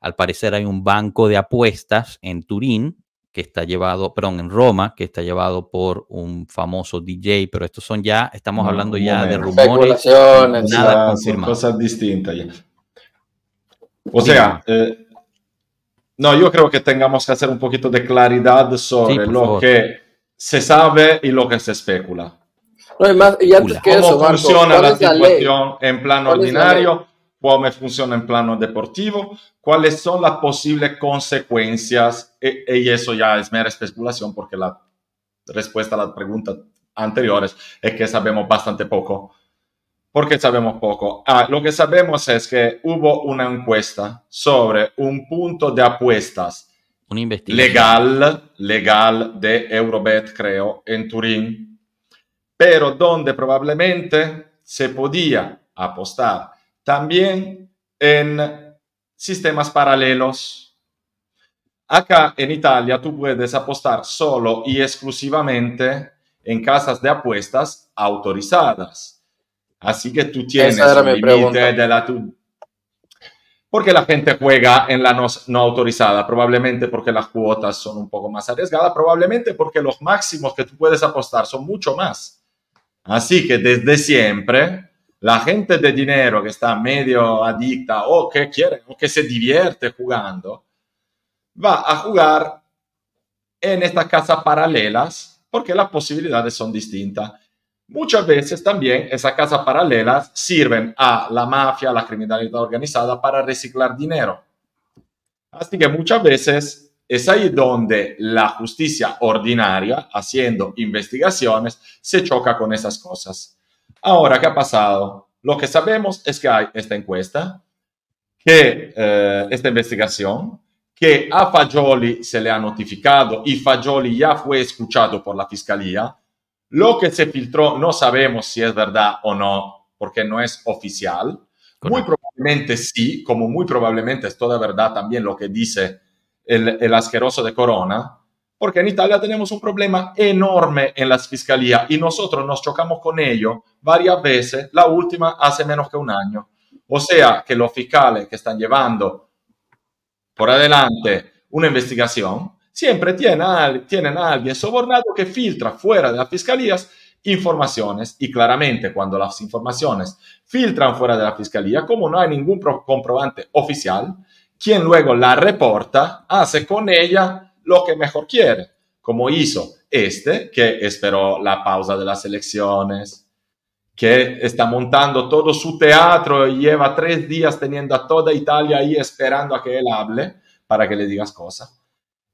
Al parecer hay un banco de apuestas en Turín que está llevado, perdón, en Roma, que está llevado por un famoso DJ, pero estos son ya, estamos hablando ya de rumores, nada confirmado. Cosas distintas ya. O sea, eh, no, yo creo que tengamos que hacer un poquito de claridad sobre lo que se sabe y lo que se especula. No, más, y antes que ¿Cómo funciona la situación en plano ordinario? Cómo funciona en plano deportivo, cuáles son las posibles consecuencias, e, y eso ya es mera especulación porque la respuesta a las preguntas anteriores es que sabemos bastante poco. ¿Por qué sabemos poco? Ah, lo que sabemos es que hubo una encuesta sobre un punto de apuestas legal, legal de Eurobet, creo, en Turín, pero donde probablemente se podía apostar también en sistemas paralelos. Acá en Italia tú puedes apostar solo y exclusivamente en casas de apuestas autorizadas. Así que tú tienes un límite de la... Tu... Porque la gente juega en la no, no, autorizada, probablemente porque las cuotas son un poco más arriesgadas, probablemente porque los máximos que tú puedes apostar son mucho más. Así que desde siempre la gente de dinero que está medio adicta o que quiere o que se divierte jugando, va a jugar en estas casas paralelas porque las posibilidades son distintas. Muchas veces también esas casas paralelas sirven a la mafia, a la criminalidad organizada para reciclar dinero. Así que muchas veces es ahí donde la justicia ordinaria, haciendo investigaciones, se choca con esas cosas. Ahora, ¿qué ha pasado? Lo que sabemos es que hay esta encuesta, que eh, esta investigación, que a Fagioli se le ha notificado y Fagioli ya fue escuchado por la fiscalía. Lo que se filtró no sabemos si es verdad o no, porque no es oficial. Muy probablemente sí, como muy probablemente es toda verdad también lo que dice el, el asqueroso de Corona, porque en Italia tenemos un problema enorme en las fiscalías y nosotros nos chocamos con ello varias veces, la última hace menos que un año. O sea que los fiscales que están llevando por adelante una investigación siempre tienen, tienen a alguien sobornado que filtra fuera de las fiscalías informaciones y claramente cuando las informaciones filtran fuera de la fiscalía, como no hay ningún comprobante oficial, quien luego la reporta hace con ella lo que mejor quiere, como hizo este, que esperó la pausa de las elecciones, que está montando todo su teatro y lleva tres días teniendo a toda Italia ahí esperando a que él hable para que le digas cosas.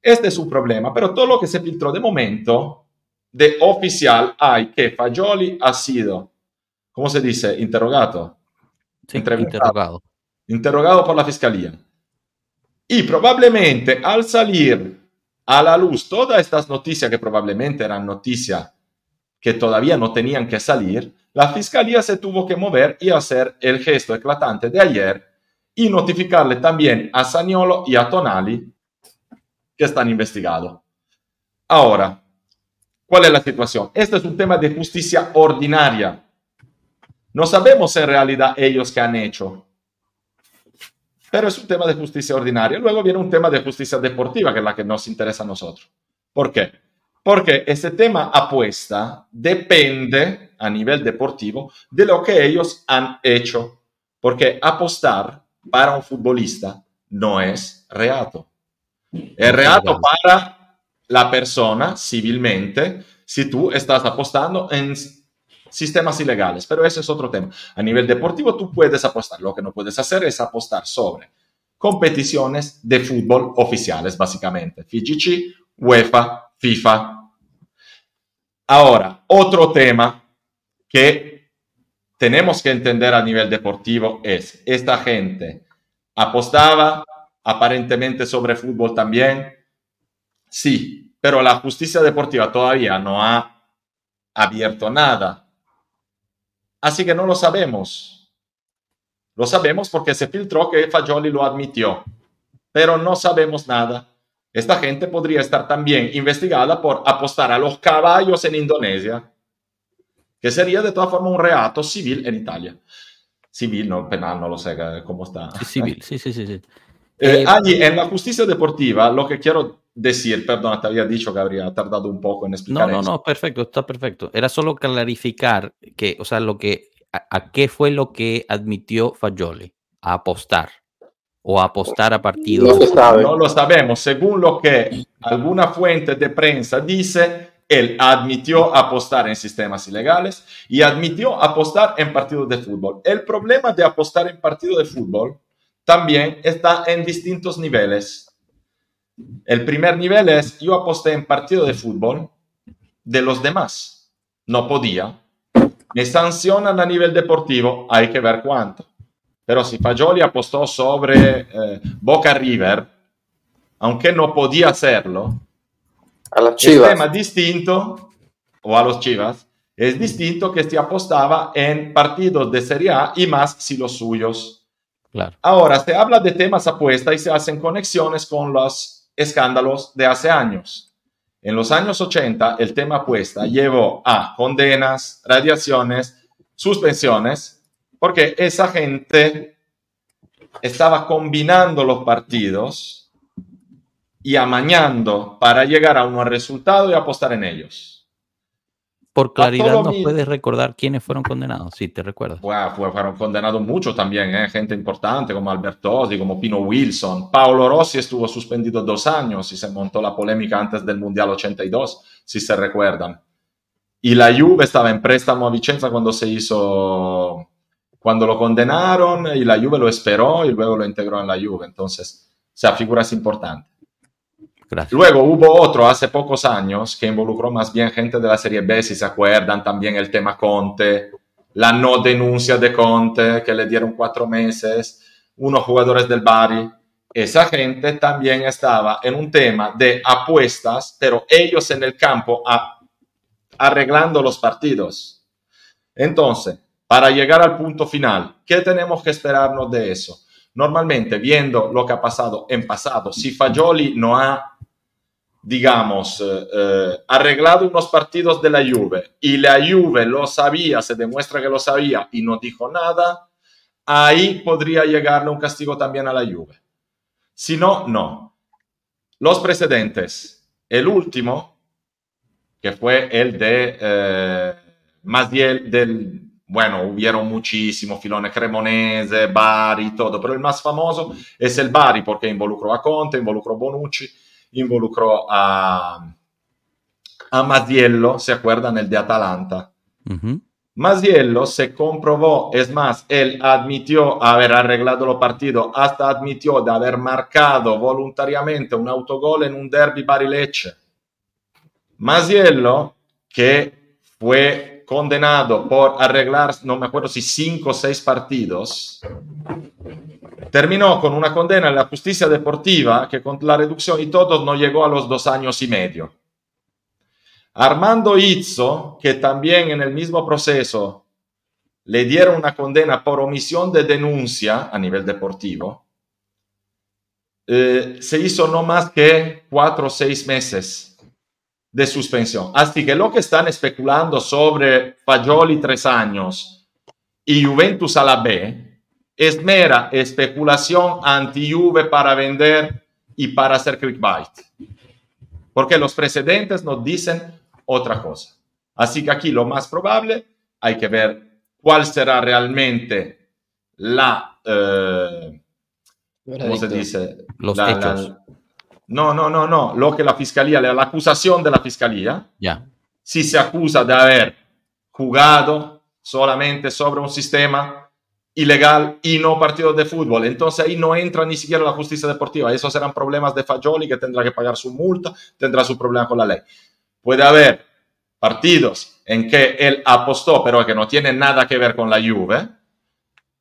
Este es su problema, pero todo lo que se filtró de momento, de oficial, hay que Fagioli ha sido, ¿cómo se dice? Interrogado. interrogado. Interrogado por la fiscalía. Y probablemente al salir a la luz todas estas noticias que probablemente eran noticias que todavía no tenían que salir, la fiscalía se tuvo que mover y hacer el gesto eclatante de ayer y notificarle también a Saniolo y a Tonali que están investigados. Ahora, ¿cuál es la situación? Este es un tema de justicia ordinaria. No sabemos en realidad ellos qué han hecho pero es un tema de justicia ordinaria. Luego viene un tema de justicia deportiva, que es la que nos interesa a nosotros. ¿Por qué? Porque ese tema apuesta depende a nivel deportivo de lo que ellos han hecho. Porque apostar para un futbolista no es reato. Es reato para la persona civilmente si tú estás apostando en sistemas ilegales, pero ese es otro tema. A nivel deportivo tú puedes apostar, lo que no puedes hacer es apostar sobre competiciones de fútbol oficiales, básicamente. FIGC, UEFA, FIFA. Ahora, otro tema que tenemos que entender a nivel deportivo es, esta gente apostaba aparentemente sobre fútbol también, sí, pero la justicia deportiva todavía no ha abierto nada. Así que no lo sabemos. Lo sabemos porque se filtró que Fagioli lo admitió, pero no sabemos nada. Esta gente podría estar también investigada por apostar a los caballos en Indonesia, que sería de todas formas un reato civil en Italia. Civil, no penal, no lo sé cómo está. Civil, sí, sí, sí. sí. Eh, allí, en la justicia deportiva, lo que quiero decir, perdón, te había dicho que habría tardado un poco en explicar. No, no, no, perfecto, está perfecto. Era solo clarificar que, o sea, lo que, a, qué fue lo que admitió Fagioli, a apostar o a apostar a partidos. No, lo sabemos. Según lo que alguna fuente de prensa dice, él admitió apostar en sistemas ilegales y admitió apostar en partidos de fútbol. El problema de apostar en partidos de fútbol también está en distintos niveles. El primer nivel es, yo aposté en partido de fútbol de los demás. No podía. Me sancionan a nivel deportivo, hay que ver cuánto. Pero si Fagioli apostó sobre eh, Boca River, aunque no podía hacerlo, a las Chivas. Es tema distinto, o a los Chivas, es distinto que si apostaba en partidos de Serie A y más si los suyos. Claro. Ahora, se habla de temas apuesta y se hacen conexiones con los escándalos de hace años. En los años 80, el tema apuesta llevó a condenas, radiaciones, suspensiones, porque esa gente estaba combinando los partidos y amañando para llegar a un resultado y apostar en ellos. Por claridad, ¿nos puedes recordar quiénes fueron condenados? Si te recuerdas. Bueno, fueron condenados muchos también, ¿eh? gente importante como Albertosi, como Pino Wilson. Paolo Rossi estuvo suspendido dos años y se montó la polémica antes del Mundial 82, si se recuerdan. Y la Juve estaba en préstamo a Vicenza cuando se hizo, cuando lo condenaron y la Juve lo esperó y luego lo integró en la Juve. Entonces, o sea, figuras importantes. Luego hubo otro hace pocos años que involucró más bien gente de la Serie B, si se acuerdan, también el tema Conte, la no denuncia de Conte, que le dieron cuatro meses, unos jugadores del Bari. Esa gente también estaba en un tema de apuestas, pero ellos en el campo arreglando los partidos. Entonces, para llegar al punto final, ¿qué tenemos que esperarnos de eso? Normalmente, viendo lo que ha pasado en pasado, si Fagioli no ha digamos, eh, eh, arreglado unos partidos de la Juve y la Juve lo sabía, se demuestra que lo sabía y no dijo nada, ahí podría llegarle un castigo también a la Juve. Si no, no. Los precedentes. El último, que fue el de eh, más bien del, bueno, hubieron muchísimos, Filone Cremonese, Bari, todo, pero el más famoso es el Bari porque involucró a Conte, involucró Bonucci involucró a, a Maziello, ¿se acuerdan? El de Atalanta. Uh se comprobó, es más, él admitió haber arreglado los partidos, hasta admitió de haber marcado voluntariamente un autogol en un derby Bari-Lecce. Maziello, que fue condenado por arreglar, no me acuerdo si cinco o seis partidos, Terminó con una condena en la justicia deportiva que con la reducción y todo no llegó a los dos años y medio. Armando Izzo, que también en el mismo proceso le dieron una condena por omisión de denuncia a nivel deportivo, eh, se hizo no más que cuatro o seis meses de suspensión. Así que lo que están especulando sobre Fagioli tres años y Juventus a la B, es mera especulación anti-Juve para vender y para hacer clickbait. Porque los precedentes nos dicen otra cosa. Así que aquí lo más probable hay que ver cuál será realmente la... Eh, ¿Cómo se dice? Los hechos. no, no, no, no. Lo que la fiscalía, la acusación de la fiscalía. Ya. Si se acusa de haber jugado solamente sobre un sistema ilegal y no partidos de fútbol. Entonces ahí no entra ni siquiera la justicia deportiva. Esos serán problemas de Fagioli que tendrá que pagar su multa, tendrá su problema con la ley. Puede haber partidos en que él apostó, pero que no tiene nada que ver con la Juve.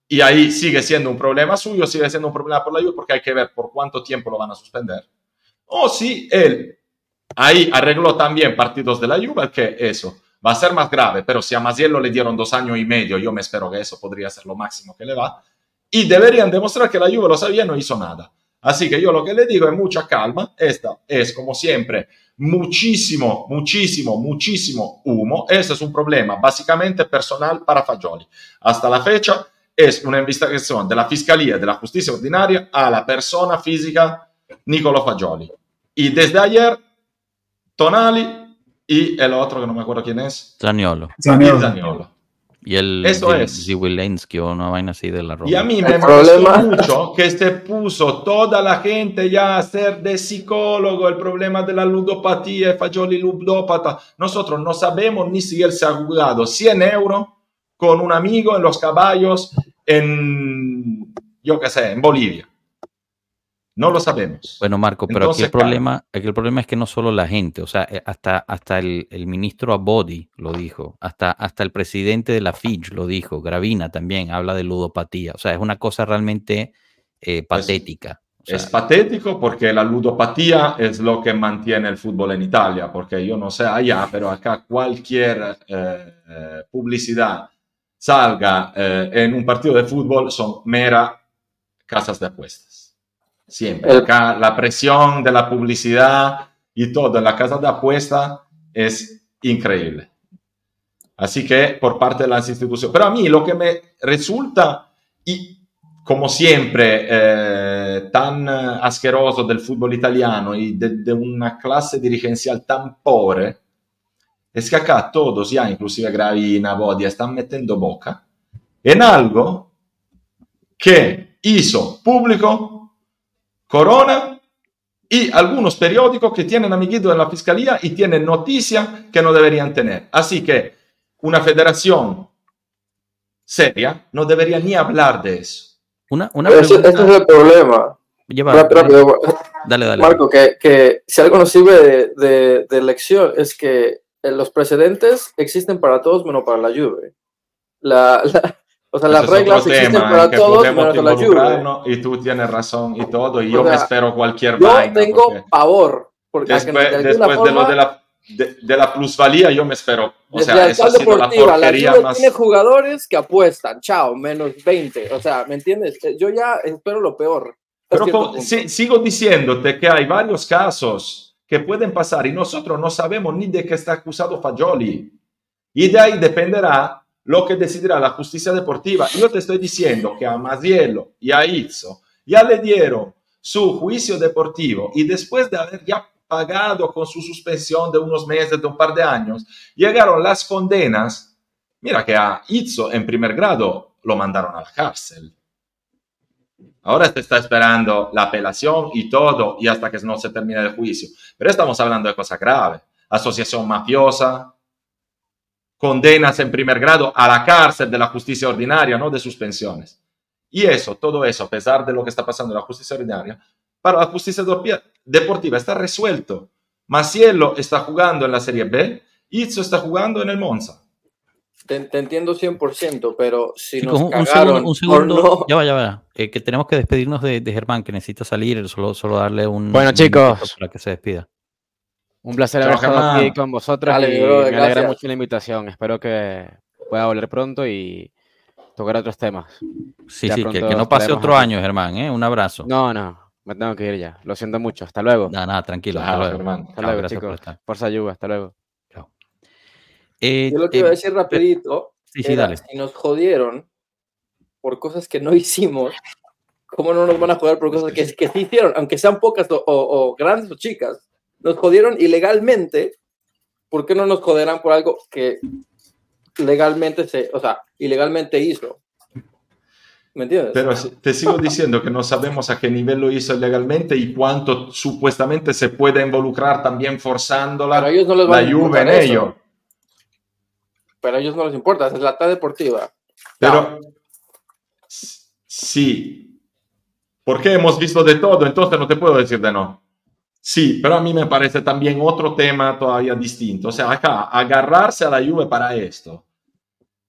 Y ahí sigue siendo un problema suyo, sigue siendo un problema por la Juve, porque hay que ver por cuánto tiempo lo van a suspender. O si él ahí arregló también partidos de la Juve, que eso va a ser más grave, pero si a Maziello le dieron dos años y medio, yo me espero que eso podría ser lo máximo que le va. Y deberían demostrar que la Juve lo sabía y no hizo nada. Así que yo lo que le digo es mucha calma. Esta es, como siempre, muchísimo, muchísimo, muchísimo humo. Ese es un problema básicamente personal para Fagioli. Hasta la fecha es una investigación de la Fiscalía de la Justicia Ordinaria a la persona física Nicolo Fagioli. Y desde ayer, Tonali y el otro que no me acuerdo quién es. Zaniolo. Zaniolo. Y el Eso es. Ziwilensky o una vaina así de la Roma. Y a mí me molestó problema- mucho que se puso toda la gente ya a ser de psicólogo, el problema de la ludopatía, Fagioli ludópata. Nosotros no sabemos ni si él se ha jugado 100 euros con un amigo en los caballos en, yo qué sé, en Bolivia. No lo sabemos. Bueno, Marco, pero Entonces, aquí el problema, aquí el problema es que no solo la gente, o sea, eh, hasta, hasta el, el ministro Abodi lo dijo, hasta, hasta el presidente de la FIJ lo dijo, Gravina también habla de ludopatía, o sea, es una cosa realmente eh, patética. O sea, Es patético porque la ludopatía es lo que mantiene el fútbol en Italia, porque yo no sé allá, pero acá cualquier eh, eh, publicidad salga en un partido de fútbol son mera casas de apuestas. Siempre. El- Acá la presión de la publicidad y todo en la casa de apuesta es increíble. Así que por parte de las instituciones. Pero a mí lo que me resulta, y como siempre, eh, tan eh, asqueroso del fútbol italiano y de, de una clase dirigencial tan pobre, es que acá todos, ya inclusive Gravina, Bodia, están metiendo boca en algo que hizo público Corona y algunos periódicos que tienen amiguitos en la fiscalía y tienen noticias que no deberían tener. Así que una federación seria no debería ni hablar de eso. una, una pregunta. ese es el problema. lleva- Rápido, rápido. dale, dale. Marco, que, que si algo nos sirve de, de, de lección es que eh, los precedentes existen para todos menos para la Juve. La, la- o sea, las Ese es reglas existen tema para que todos menos para la Juve. y tú tienes razón y todo, y O yo me sea, espero cualquier Yo vaina. tengo porque pavor. Porque después, de después de lo forma, de la, de, de la plusvalía, yo me espero. O sea, la eso ha sido la la porquería Juve más. tiene jugadores que apuestan, chao, menos 20. O sea, ¿me entiendes? Eh, Yo ya espero lo peor. Pero cierto co- punto. si- sigo diciéndote que hay varios casos que pueden pasar y nosotros no sabemos ni de qué está acusado Fagioli. Y de ahí dependerá lo que decidirá la justicia deportiva. Yo te estoy diciendo que a Maziello y a Izzo ya le dieron su juicio deportivo y después de haber ya pagado con su suspensión de unos meses, de un par de años, llegaron las condenas. Mira que a Izzo en primer grado lo mandaron a la cárcel. Ahora se está esperando la apelación y todo, y hasta que no se termine el juicio. Pero estamos hablando de cosas graves. Asociación mafiosa, condenas en primer grado a la cárcel de la justicia ordinaria, no de suspensiones. Y eso, todo eso, a pesar de lo que está pasando en la justicia ordinaria, para la justicia deportiva está resuelto. Maciello está jugando en la Serie B, Izzo está jugando en el Monza. Te, te entiendo 100%, pero si Chicos, nos un, un cagaron segundo, un por segundo. no- Ya va, ya va. Eh, que tenemos que despedirnos de, de Germán, que necesita salir. Solo, solo darle un. Bueno, un chicos. Para que se despida. Un placer haber estado aquí con vosotros Dale, y brother, me alegra gracias. mucho la invitación. Espero que pueda volver pronto y tocar otros temas. Sí, Ya sí, que, que no pase otro aquí. año, Germán. ¿eh? Un abrazo. No, no, me tengo que ir ya. Lo siento mucho. Hasta luego. Nada, nada, tranquilo. Chao, hasta luego. Germán. Hasta luego, gracias por chicos. estar. Fuerza ayuda. Hasta luego. Eh, Yo lo que eh, iba a decir rapidito sí, sí, era, dale. si nos jodieron por cosas que no *laughs* hicimos, ¿cómo no nos van a joder por cosas que, que sí hicieron? Aunque sean pocas o, o- o grandes o chicas, nos jodieron ilegalmente, ¿por qué no nos joderán por algo que legalmente se, o sea, ilegalmente hizo? ¿Me entiendes? Pero te sigo *laughs* diciendo que no sabemos a qué nivel lo hizo legalmente y cuánto supuestamente se puede involucrar también forzándola Pero ellos no les la Juve en ello. Pero a ellos no les importa, es la tal deportiva. Pero s- sí, porque hemos visto de todo, entonces no te puedo decir de no. Sí, pero a mí me parece también otro tema todavía distinto. O sea, acá agarrarse a la Juve para esto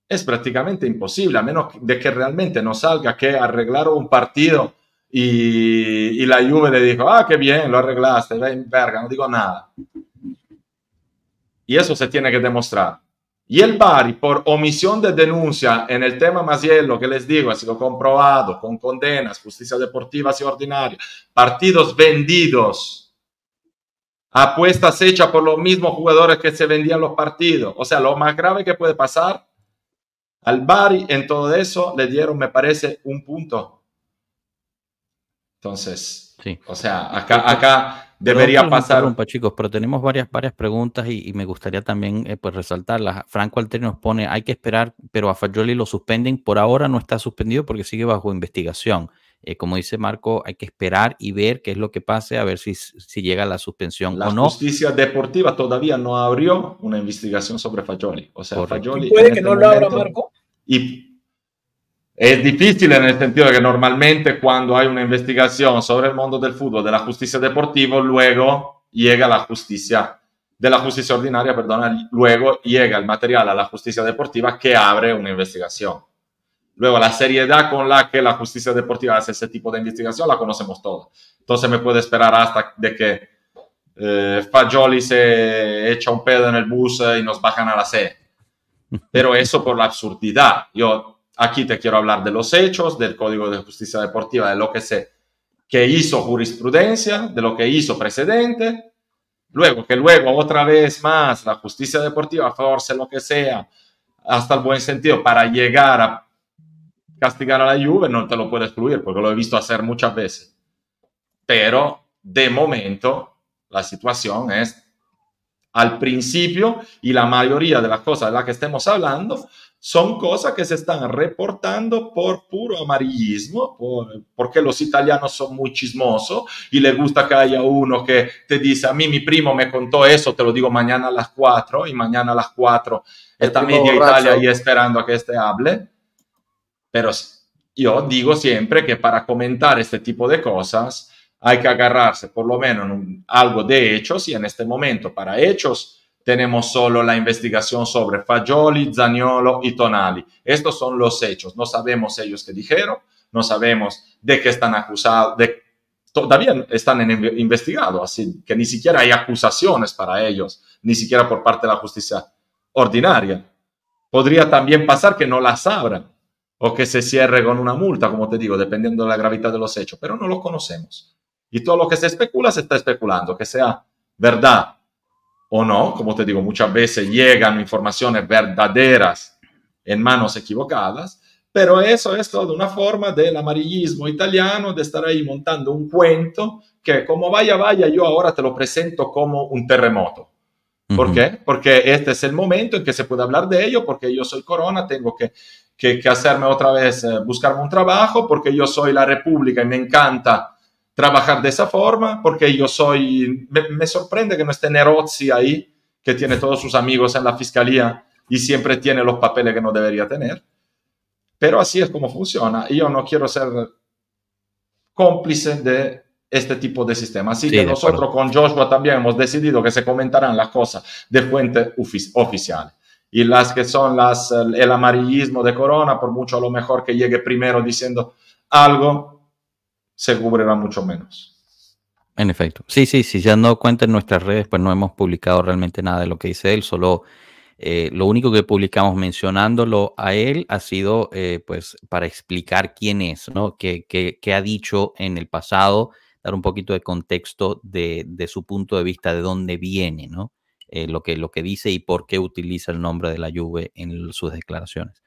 es prácticamente imposible, a menos de que realmente no salga que arreglaron un partido y, y la Juve le dijo, ah, qué bien, lo arreglaste, ven, verga, no digo nada. Y eso se tiene que demostrar. Y el Bari, por omisión de denuncia en el tema Masiello, que les digo, ha sido comprobado con condenas, justicia deportiva y ordinaria, partidos vendidos, apuestas hechas por los mismos jugadores que se vendían los partidos. O sea, lo más grave que puede pasar al Bari en todo eso le dieron, me parece, un punto. Entonces, sí. o sea, acá, acá debería pasar. chicos, pero tenemos varias, varias preguntas y, me gustaría también eh, pues, resaltarlas. Franco Alteri nos pone, hay que esperar, pero a Fagioli lo suspenden. Por ahora no está suspendido porque sigue bajo investigación. Eh, como dice Marco, hay que esperar y ver qué es lo que pase, a ver si, si llega la suspensión la o no. La justicia deportiva todavía no abrió una investigación sobre Fagioli. O sea, Fagioli puede que este no lo abra, Marco? Y es difícil en el sentido de que normalmente cuando hay una investigación sobre el mundo del fútbol, de la justicia deportiva, luego llega la justicia, de la justicia ordinaria, perdona, luego llega el material a la justicia deportiva que abre una investigación. Luego, la seriedad con la que la justicia deportiva hace ese tipo de investigación la conocemos todos. Entonces me puede esperar hasta de que eh, Fagioli se echa un pedo en el bus y nos bajan a la C. Pero eso por la absurdidad. Yo Aquí te quiero hablar de los hechos, del Código de Justicia Deportiva, de lo que se que hizo jurisprudencia, de lo que hizo precedente, luego que luego otra vez más la justicia deportiva force lo que sea, hasta el buen sentido, para llegar a castigar a la Juve, no te lo puedo excluir, porque lo he visto hacer muchas veces. Pero de momento la situación es al principio y la mayoría de las cosas de las que estemos hablando son cosas que se están reportando por puro amarillismo, porque los italianos son muy chismosos y les gusta que haya uno que te dice, a mí mi primo me contó eso, te lo digo mañana a las 4 y mañana a las 4 está media Italia ahí esperando a que este hable. Pero yo digo siempre que para comentar este tipo de cosas hay que agarrarse por lo menos en algo de hechos y en este momento para hechos tenemos solo la investigación sobre Fagioli, Zaniolo y Tonali. Estos son los hechos. No sabemos ellos qué dijeron, no sabemos de qué están acusados, todavía están investigados, así que ni siquiera hay acusaciones para ellos, ni siquiera por parte de la justicia ordinaria. Podría también pasar que no las abran o que se cierre con una multa, como te digo, dependiendo de la gravedad de los hechos, pero no lo conocemos. Y todo lo que se especula se está especulando, que sea verdad o no, como te digo, muchas veces llegan informaciones verdaderas en manos equivocadas, pero eso es toda una forma del amarillismo italiano, de estar ahí montando un cuento que como vaya, vaya, yo ahora te lo presento como un terremoto. ¿Por qué? Porque este es el momento en que se puede hablar de ello, porque yo soy corona, tengo que, que, hacerme otra vez, eh, buscarme un trabajo, porque yo soy la república y me encanta trabajar de esa forma, porque yo soy, me, sorprende que no esté Nerozzi ahí, que tiene todos sus amigos en la fiscalía y siempre tiene los papeles que no debería tener. Pero así es como funciona y yo no quiero ser cómplice de este tipo de sistema. Así que nosotros con Joshua también hemos decidido que se comentarán las cosas de fuente oficial. Y las que son las, el amarillismo de Corona, por mucho a lo mejor que llegue primero diciendo algo, se cubrirá mucho menos. En efecto. Sí, sí, si se han dado cuenta en nuestras redes, pues no hemos publicado realmente nada de lo que dice él, solo eh, lo único que publicamos mencionándolo a él ha sido eh, pues para explicar quién es, ¿no? Qué, ha dicho en el pasado, dar un poquito de contexto de, su punto de vista, de dónde viene, ¿no? Eh, lo, que, lo que dice y por qué utiliza el nombre de la Juve en sus declaraciones.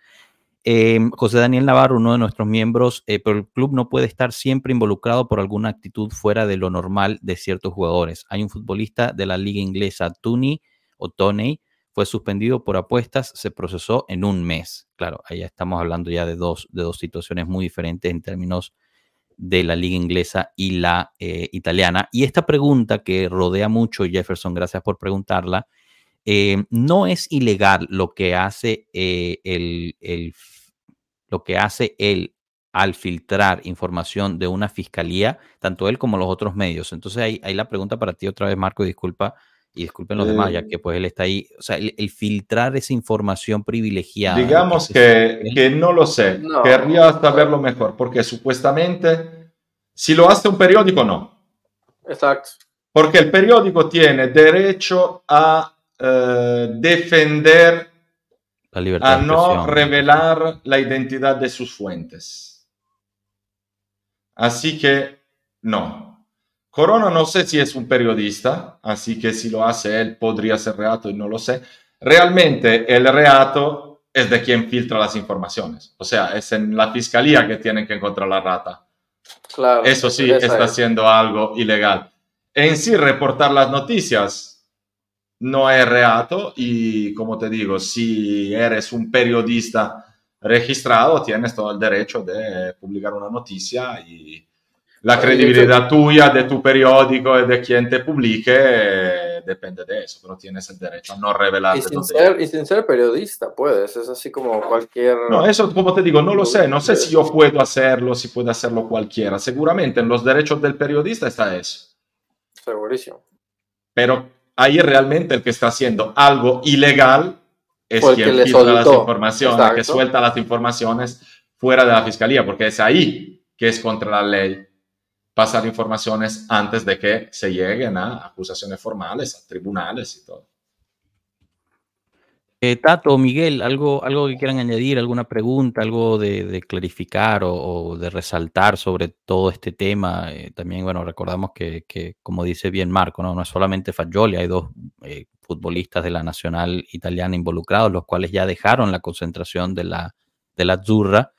Em, José Daniel Navarro, uno de nuestros miembros, eh, pero el club no puede estar siempre involucrado por alguna actitud fuera de lo normal de ciertos jugadores. Hay un futbolista de la liga inglesa, Tuni o Tony, fue suspendido por apuestas, se procesó en un mes. Claro, ahí estamos hablando ya de dos, de dos situaciones muy diferentes en términos de la liga inglesa y la eh, italiana. Y esta pregunta que rodea mucho, Jefferson, gracias por preguntarla, eh, no es ilegal lo que hace el, el lo que hace el al filtrar información de una fiscalía, tanto él como los otros medios. Entonces ahí, ahí la pregunta para ti otra vez, Marco, disculpa, y disculpen los demás, ya eh, que pues él está ahí, o sea, el, filtrar esa información privilegiada. Digamos que, que, no lo sé, querría saberlo mejor, porque supuestamente, si lo hace un periódico, no. Exacto. Porque el periódico tiene derecho a eh, defender, la libertad a no revelar la identidad de sus fuentes. Así que, no. Corona no sé si es un periodista, así que si lo hace él podría ser reato y no lo sé. Realmente el reato es de quien filtra las informaciones. O sea, es en la fiscalía que tienen que encontrar la rata. Claro, Eso sí está haciendo algo ilegal. En sí, reportar las noticias no es reato y, como te digo, si eres un periodista registrado, tienes todo el derecho de publicar una noticia y la credibilidad tuya, de tu periódico y de quien te publique eh, depende de eso, pero tienes el derecho a no revelar. Y sin, ser, y sin ser periodista, puedes, es así como cualquier... No, eso como te digo, no lo sé, no sé si yo puedo hacerlo, si puede hacerlo cualquiera. Seguramente en los derechos del periodista está eso. Segurísimo. Pero ahí realmente el que está haciendo algo ilegal es quien filtra las informaciones, que suelta las informaciones fuera de la fiscalía, porque es ahí que es contra la ley pasar informaciones antes de que se lleguen a acusaciones formales, a tribunales y todo. Eh, Tato, Miguel, ¿algo, algo que quieran añadir, alguna pregunta, algo de, clarificar o, de resaltar sobre todo este tema. Eh, también, bueno, recordamos que, como dice bien Marco, no, no es solamente Fagioli, hay dos eh, futbolistas de la nacional italiana involucrados, los cuales ya dejaron la concentración de la, de la Azzurra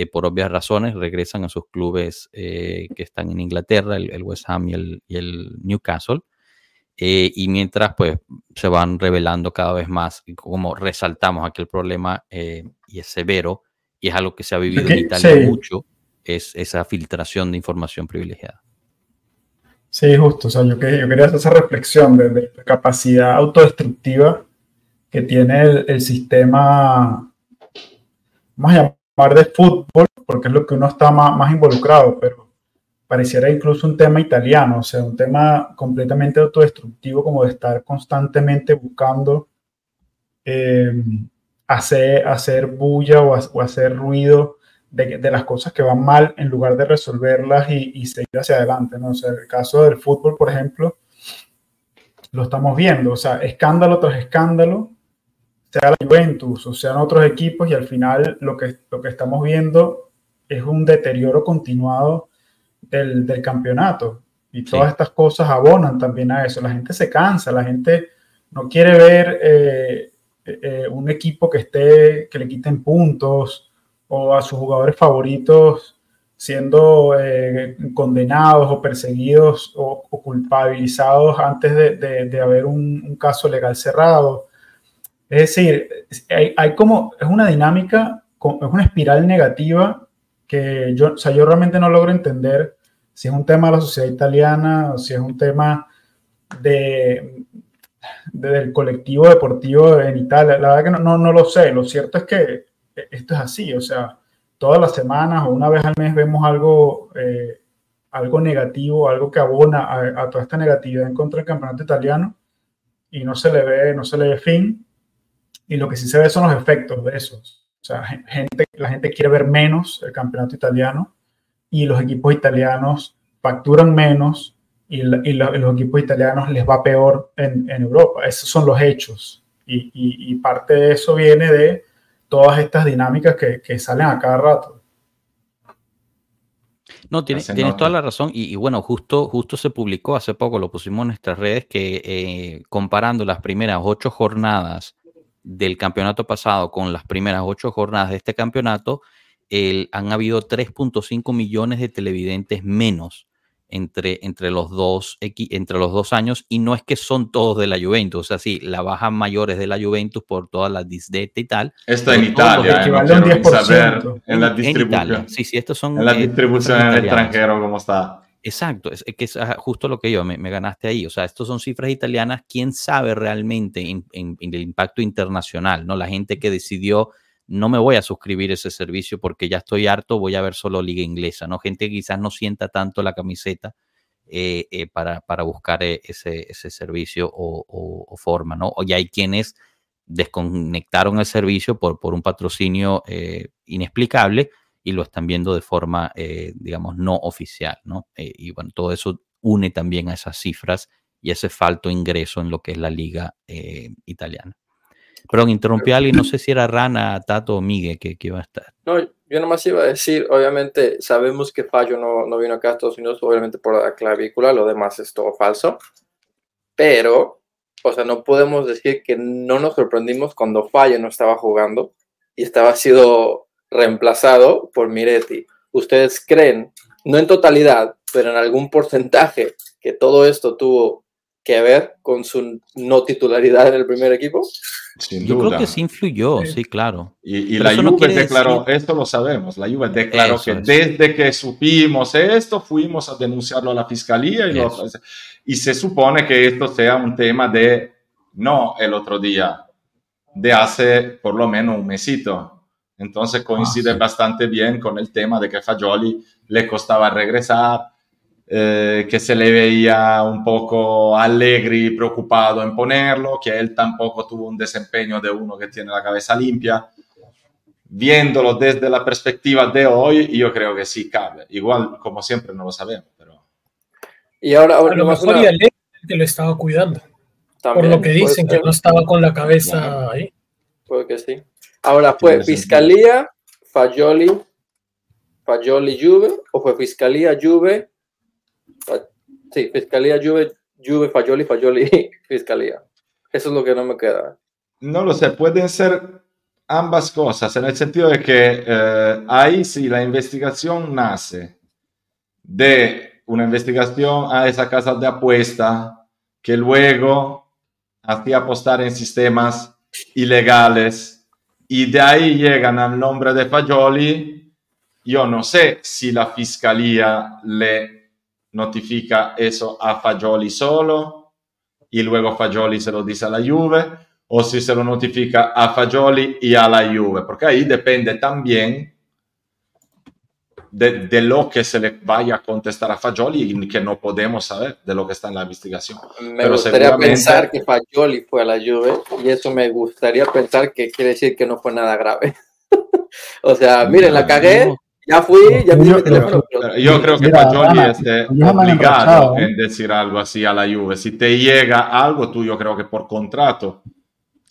eh, por obvias razones, regresan a sus clubes eh, que están en Inglaterra, el, West Ham y el, Newcastle. Eh, y mientras pues se van revelando cada vez más, como resaltamos aquel problema y es severo, y es algo que se ha vivido en Italia mucho, es esa filtración de información privilegiada. Sí, justo. O sea, yo, quería hacer esa reflexión de, la capacidad autodestructiva que tiene el, el sistema, más allá de fútbol, porque es lo que uno está más, involucrado, pero pareciera incluso un tema italiano, o sea, un tema completamente autodestructivo, como de estar constantemente buscando eh, hacer, hacer bulla o, hacer ruido de, las cosas que van mal en lugar de resolverlas y, seguir hacia adelante. ¿no? O sea, el caso del fútbol, por ejemplo, lo estamos viendo, o sea, escándalo tras escándalo, sea la Juventus o sean otros equipos y al final lo que, lo que estamos viendo es un deterioro continuado del, del campeonato y todas estas cosas abonan también a eso. La gente se cansa, la gente no quiere ver eh, eh, un equipo que esté, que le quiten puntos o a sus jugadores favoritos siendo eh, condenados o perseguidos o, culpabilizados antes de, de, haber un, un, caso legal cerrado. Es decir, hay, como, es una dinámica, es una espiral negativa que yo, o sea, yo realmente no logro entender si es un tema de la sociedad italiana si es un tema de, del colectivo deportivo en Italia. La verdad que no, no, lo sé. Lo cierto es que esto es así. O sea, todas las semanas o una vez al mes vemos algo, eh, algo negativo, algo que abona a, a, toda esta negatividad en contra del campeonato italiano y no se le ve, no se le ve fin. Y lo que sí se ve son los efectos de eso. O sea, gente, la gente quiere ver menos el campeonato italiano y los equipos italianos facturan menos y, los equipos italianos les va peor en, Europa. Esos son los hechos. Y, parte de eso viene de todas estas dinámicas que, salen a cada rato. No, tienes, toda la razón. Y, bueno, justo, justo se publicó hace poco, lo pusimos en nuestras redes, que eh, comparando las primeras ocho jornadas del campeonato pasado con las primeras ocho jornadas de este campeonato, el, han habido 3.5 millones de televidentes menos entre, entre, los dos, entre los dos años y no es que son todos de la Juventus, o sea, sí, la baja mayor es de la Juventus por todas las disdete y tal. Esto en Italia, ¿eh? no saber en la distribución. Sí, sí, estos son... En la eh, distribución en el extranjero, ¿cómo está? Exacto, es, que es justo lo que yo, me, ganaste ahí. O sea, estos son cifras italianas. ¿Quién sabe realmente en, el impacto internacional? ¿no? La gente que decidió no me voy a suscribir ese servicio porque ya estoy harto, voy a ver solo liga inglesa, ¿no? Gente que quizás no sienta tanto la camiseta eh, eh, para, para, buscar eh, ese, ese servicio o, forma, ¿no? O ya hay quienes desconectaron el servicio por, por un patrocinio inexplicable y lo están viendo de forma, digamos, no oficial, ¿no? y bueno, todo eso une también a esas cifras y ese falto ingreso en lo que es la liga italiana. Perdón, interrumpí a alguien, no sé si era Rana, Tato o Miguel que, que iba a estar. No, yo nomás iba a decir, obviamente sabemos que Fallo no, no vino acá a Estados Unidos, obviamente por la clavícula, lo demás es todo falso, pero, o sea, no podemos decir que no nos sorprendimos cuando Fallo no estaba jugando y estaba sido reemplazado por Miretti. ¿Ustedes creen, no en totalidad, pero en algún porcentaje, que todo esto tuvo que ver con su no titularidad en el primer equipo? Yo creo que sí influyó, sí, claro. Y, la Juve declaró, esto lo sabemos, la Juve declaró que desde que supimos esto, fuimos a denunciarlo a la fiscalía y, y se supone que esto sea un tema de, no el otro día, de hace por lo menos un mesito. Entonces coincide ah, bastante bien con el tema de que Fagioli le costaba regresar, eh, que se le veía un poco alegre y preocupado en ponerlo, que él tampoco tuvo un desempeño de uno que tiene la cabeza limpia. Viéndolo desde la perspectiva de hoy, yo creo que sí cabe. Igual, como siempre, no lo sabemos, pero... Y ahora, ahora a lo mejor una... que lo estaba cuidando. por lo que dicen, que no estaba con la cabeza ahí. Puede que sí. Ahora, ¿fue Fiscalía, Fagioli, Fagioli Juve o fue Fiscalía Juve, Sí, Fiscalía, Juve, Juve, Fagioli, Fagioli, *laughs* Fiscalía. Eso es lo que no me queda. No lo sé, pueden ser ambas cosas, en el sentido de que eh, ahí sí la investigación nace de una investigación a esa casa de apuesta que luego hacía apostar en sistemas ilegales y de ahí llegan al nombre de Fagioli. Yo no sé si la fiscalía le notifica eso a Fagioli solo y luego Fagioli se lo dice a la Juve o si se lo notifica a Fagioli y a la Juve, porque ahí depende también de, lo que se le vaya a contestar a Fagioli y que no podemos saber de lo que está en la investigación. Me gustaría pensar que Fagioli fue a la Juve y eso me gustaría pensar que quiere decir que no fue nada grave. *laughs* o sea, miren, la cagué, ya fui, ya vi mi teléfono. Yo creo que Fagioli esté obligado en decir algo así a la Juve. Si te llega algo, tú yo creo que por contrato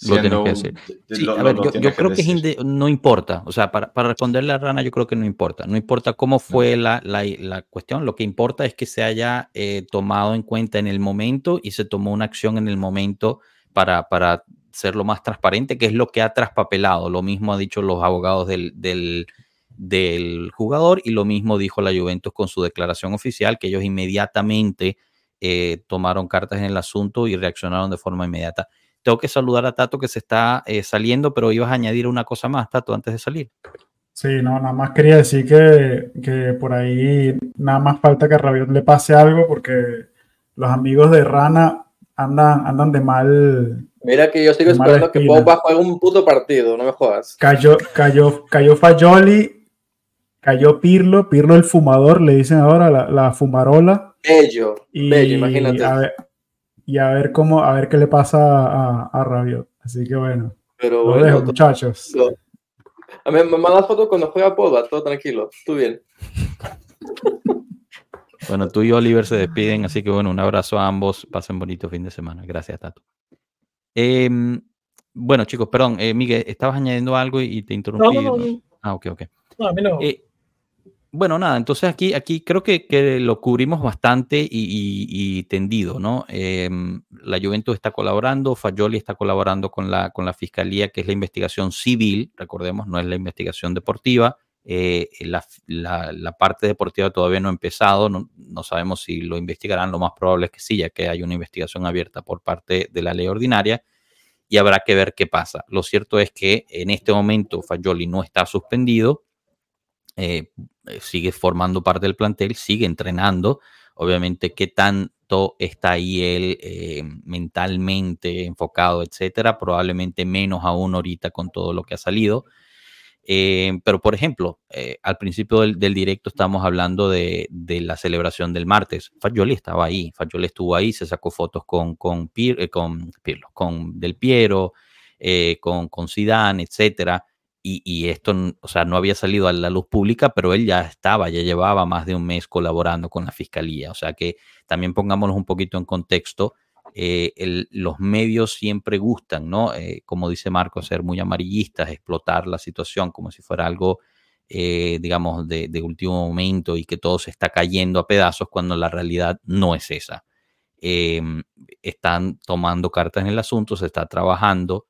lo tienes que decir. Sí, a ver, yo, creo que, no importa. O sea, para, para, responderle a Rana, yo creo que no importa. No importa cómo fue la, la, la, cuestión. Lo que importa es que se haya eh, tomado en cuenta en el momento y se tomó una acción en el momento para, para ser lo más transparente, que es lo que ha traspapelado. Lo mismo ha dicho los abogados del, del del jugador y lo mismo dijo la Juventus con su declaración oficial, que ellos inmediatamente eh, tomaron cartas en el asunto y reaccionaron de forma inmediata. Tengo que saludar a Tato que se está eh, saliendo, pero ibas a añadir una cosa más, Tato, antes de salir. Sí, no, nada más quería decir que, que por ahí nada más falta que a Rabiot le pase algo porque los amigos de Rana andan, andan de mal. Mira que yo sigo esperando que Pogba juegue un puto partido, no me jodas. Cayó, cayó, cayó Fayoli Cayó Pirlo, Pirlo el fumador, le dicen ahora la, fumarola. Bello, bello, imagínate. Y a ver cómo, a ver qué le pasa a, a Rabiot. Así que bueno. Pero lo dejo, muchachos. A mí me mandas fotos cuando juega Pogba, todo tranquilo, tú bien. Bueno, tú y Oliver se despiden, así que bueno, un abrazo a ambos. Pasen bonito fin de semana. Gracias, Tato. Em, bueno, chicos, perdón, eh, Miguel, estabas añadiendo algo y, te interrumpí. Ah, ok, ok. No, a mí no. Eh, bueno, nada, entonces aquí, aquí creo que, que lo cubrimos bastante y, tendido, ¿no? Em, la Juventus está colaborando, Fayoli está colaborando con la, con la Fiscalía, que es la investigación civil, recordemos, no es la investigación deportiva. Eh, la, la, parte deportiva todavía no ha empezado, no, no, sabemos si lo investigarán, lo más probable es que sí, ya que hay una investigación abierta por parte de la ley ordinaria y habrá que ver qué pasa. Lo cierto es que en este momento Fayoli no está suspendido, eh, eh, sigue formando parte del plantel, sigue entrenando. Obviamente, qué tanto está ahí él eh, mentalmente enfocado, etcétera. Probablemente menos aún ahorita con todo lo que ha salido. Eh, pero, por ejemplo, eh, al principio del, directo estábamos hablando de, la celebración del martes. Fagioli estaba ahí, Fagioli estuvo ahí, se sacó fotos con, con, eh, con, con Del Piero, con, con Zidane, etcétera. Y, esto, o sea, no había salido a la luz pública, pero él ya estaba, ya llevaba más de un mes colaborando con la fiscalía. O sea que también pongámonos un poquito en contexto eh, los medios siempre gustan, ¿no? Eh, como dice Marco, ser muy amarillistas, explotar la situación como si fuera algo, eh, digamos, de, último momento y que todo se está cayendo a pedazos cuando la realidad no es esa. Em, están tomando cartas en el asunto, se está trabajando.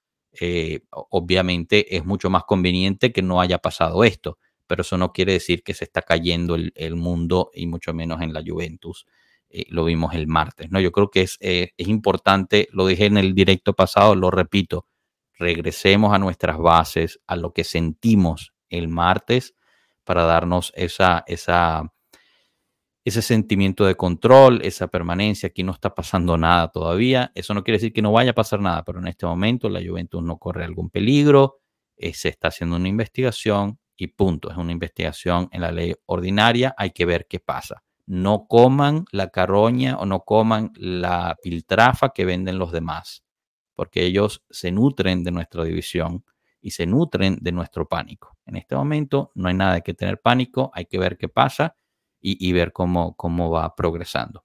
Obviamente es mucho más conveniente que no haya pasado esto, pero eso no quiere decir que se está cayendo el mundo y mucho menos en la Juventus. Eh, lo vimos el martes. ¿no? Yo creo que es, eh, es importante, lo dije en el directo pasado, lo repito, regresemos a nuestras bases, a lo que sentimos el martes para darnos esa, esa, ese sentimiento de control, esa permanencia. Aquí no está pasando nada todavía. Eso no quiere decir que no vaya a pasar nada, pero en este momento la Juventus no corre algún peligro. Eh, se está haciendo una investigación y punto. Es una investigación en la ley ordinaria. Hay que ver qué pasa no coman la carroña o no coman la piltrafa que venden los demás, porque ellos se nutren de nuestra división y se nutren de nuestro pánico. En este momento no hay nada que tener pánico, hay que ver qué pasa y, ver cómo, cómo va progresando.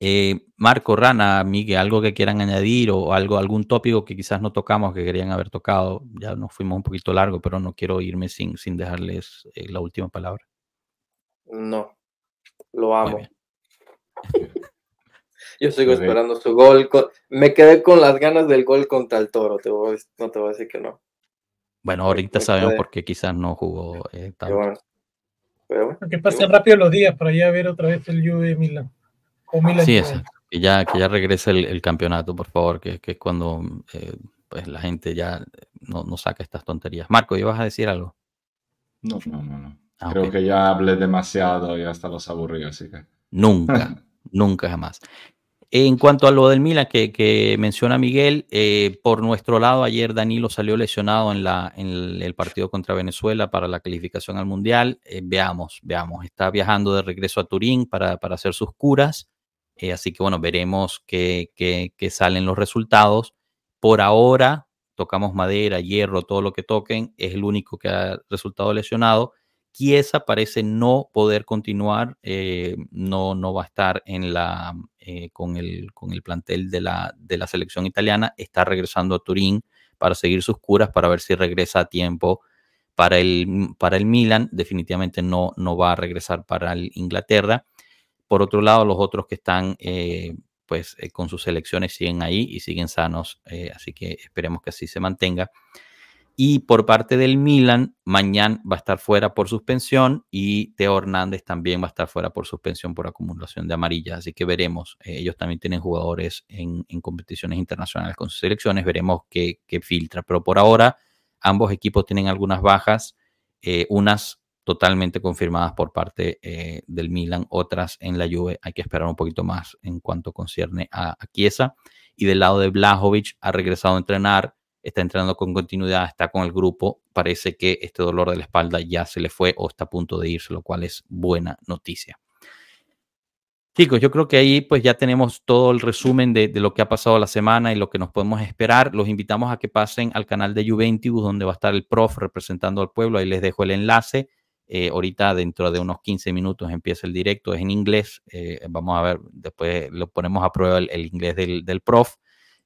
Eh, Marco, Rana, Miguel, algo que quieran añadir o algo, algún tópico que quizás no tocamos que querían haber tocado. Ya nos fuimos un poquito largo, pero no quiero irme sin, sin dejarles eh, la última palabra. No, lo amo. *laughs* Yo sigo esperando su gol. Me quedé con las ganas del gol contra el Toro. Te no te voy a decir que no. Bueno, ahorita sabemos por qué quizás no jugó eh, tanto. Que pasen rápido los días para ya ver otra vez el Juve Milan. O Milan sí, es, que ya, que ya regrese el, campeonato, por favor, que, que es cuando eh, pues la gente ya no, no saca estas tonterías. Marco, ¿ibas a decir algo? No, no, no. no. Ah, Creo que ya hablé demasiado y hasta los aburrí, así que. Nunca, *laughs* nunca jamás. En cuanto a lo del Milan que, menciona Miguel, eh, por nuestro lado, ayer Danilo salió lesionado en, la, en el partido contra Venezuela para la calificación al Mundial. Eh, veamos, veamos. Está viajando de regreso a Turín para, hacer sus curas. Eh, así que bueno, veremos qué, qué salen los resultados. Por ahora, tocamos madera, hierro, todo lo que toquen. Es el único que ha resultado lesionado Chiesa parece no poder continuar, eh, no, no va a estar en la, eh, con, el, con el plantel de la, de la selección italiana, está regresando a Turín para seguir sus curas, para ver si regresa a tiempo para el, para el Milan, definitivamente no, no va a regresar para el Inglaterra. Por otro lado, los otros que están eh, pues con sus selecciones siguen ahí y siguen sanos, así que esperemos que así se mantenga. Y por parte del Milan, mañana va a estar fuera por suspensión y Teo Hernández también va a estar fuera por suspensión por acumulación de amarillas. Así que veremos. Eh, ellos también tienen jugadores en, competiciones internacionales con sus selecciones. Veremos qué, filtra. Pero por ahora, ambos equipos tienen algunas bajas, eh, unas totalmente confirmadas por parte eh, del Milan, otras en la Juve. Hay que esperar un poquito más en cuanto concierne a, a Chiesa. Y del lado de Blajovic, ha regresado a entrenar está entrenando con continuidad, está con el grupo, parece que este dolor de la espalda ya se le fue o está a punto de irse, lo cual es buena noticia. Chicos, yo creo que ahí pues ya tenemos todo el resumen de, lo que ha pasado la semana y lo que nos podemos esperar. Los invitamos a que pasen al canal de Juventus, donde va a estar el prof representando al pueblo. Ahí les dejo el enlace. Eh, ahorita dentro de unos 15 minutos empieza el directo, es en inglés. Eh, vamos a ver, después lo ponemos a prueba el, inglés del, del prof.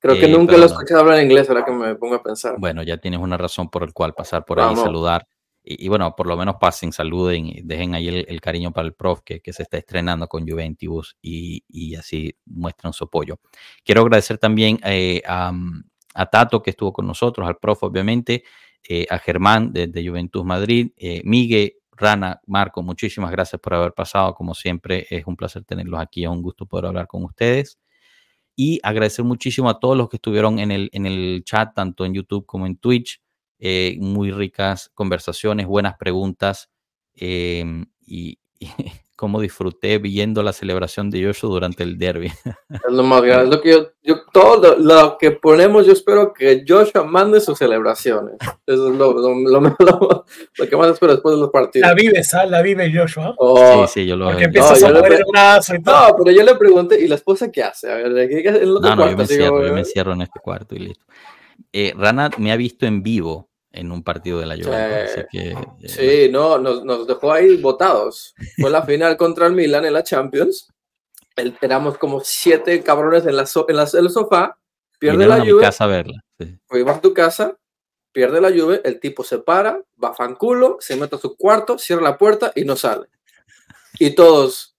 Creo que eh, nunca lo he escuchado hablar inglés, ahora que me pongo a pensar. Bueno, ya tienes una razón por el cual pasar por ahí y saludar. Y, bueno, por lo menos pasen, saluden y dejen ahí el, cariño para el prof que, que, se está estrenando con Juventus y, y, así muestran su apoyo. Quiero agradecer también eh, a, a, Tato que estuvo con nosotros, al prof obviamente, eh, a Germán de, de Juventus Madrid, Miguel, Rana, Marco, muchísimas gracias por haber pasado. Como siempre, es un placer tenerlos aquí, es un gusto poder hablar con ustedes y agradecer muchísimo a todos los que estuvieron en el, en el chat, tanto en YouTube como en Twitch. Eh, muy ricas conversaciones, buenas preguntas. Em, y, *laughs* cómo disfruté viendo la celebración de Joshua durante el derby. *laughs* Es lo más grande, es lo que yo, yo todo lo, que ponemos, yo espero que Joshua mande sus celebraciones. Eso es lo, *laughs* lo, lo, que más espero después de los partidos. La vive, Sal, la vive Joshua. Oh, sí, sí, yo lo Porque empieza no, a le, el brazo y todo. No, pero yo le pregunté, ¿y la esposa qué hace? A ver, ¿qué, qué, no, no, cuarto, yo, me cierro, yo me encierro en este cuarto y listo. Eh, Rana me ha visto en vivo en un partido de la Juventus. que, eh, sí, no, nos, nos, dejó ahí votados. Fue la final contra el Milan en la Champions. El, éramos como siete cabrones en, la en, la, en el sofá. Pierde la Juve. casa a verla. Sí. Fuimos a tu casa, pierde la Juve, el tipo se para, va fanculo, se mete a su cuarto, cierra la puerta y no sale. Y todos,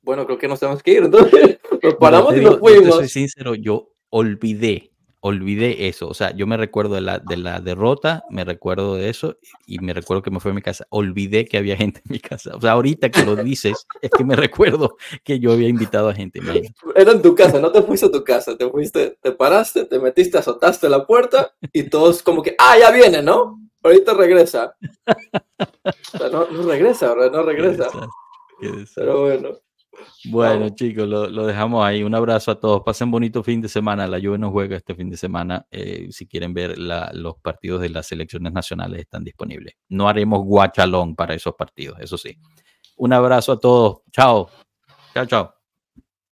bueno, creo que nos tenemos que ir. Entonces, *laughs* nos paramos y nos fuimos. soy sincero, yo olvidé olvidé eso. O sea, yo me recuerdo de la, de la derrota, me recuerdo de eso y me recuerdo que me fui a mi casa. Olvidé que había *laughs* gente en mi casa. O sea, ahorita que lo dices, es que me recuerdo que yo había invitado a gente. Era en tu casa, no te fuiste a tu casa, te fuiste, te paraste, te metiste, azotaste la puerta y todos como que, ah, ya viene, ¿no? Ahorita regresa. O sea, no, no regresa, ¿verdad? No regresa. Pero bueno. Bueno, chicos, lo, lo, dejamos ahí. Un abrazo a todos. Pasen bonito fin de semana. La Juve no juega este fin de semana. Eh, si quieren ver la, los partidos de las selecciones nacionales, están disponibles. No haremos guachalón para esos partidos, eso sí. Un abrazo a todos. Chao. Chao, chao.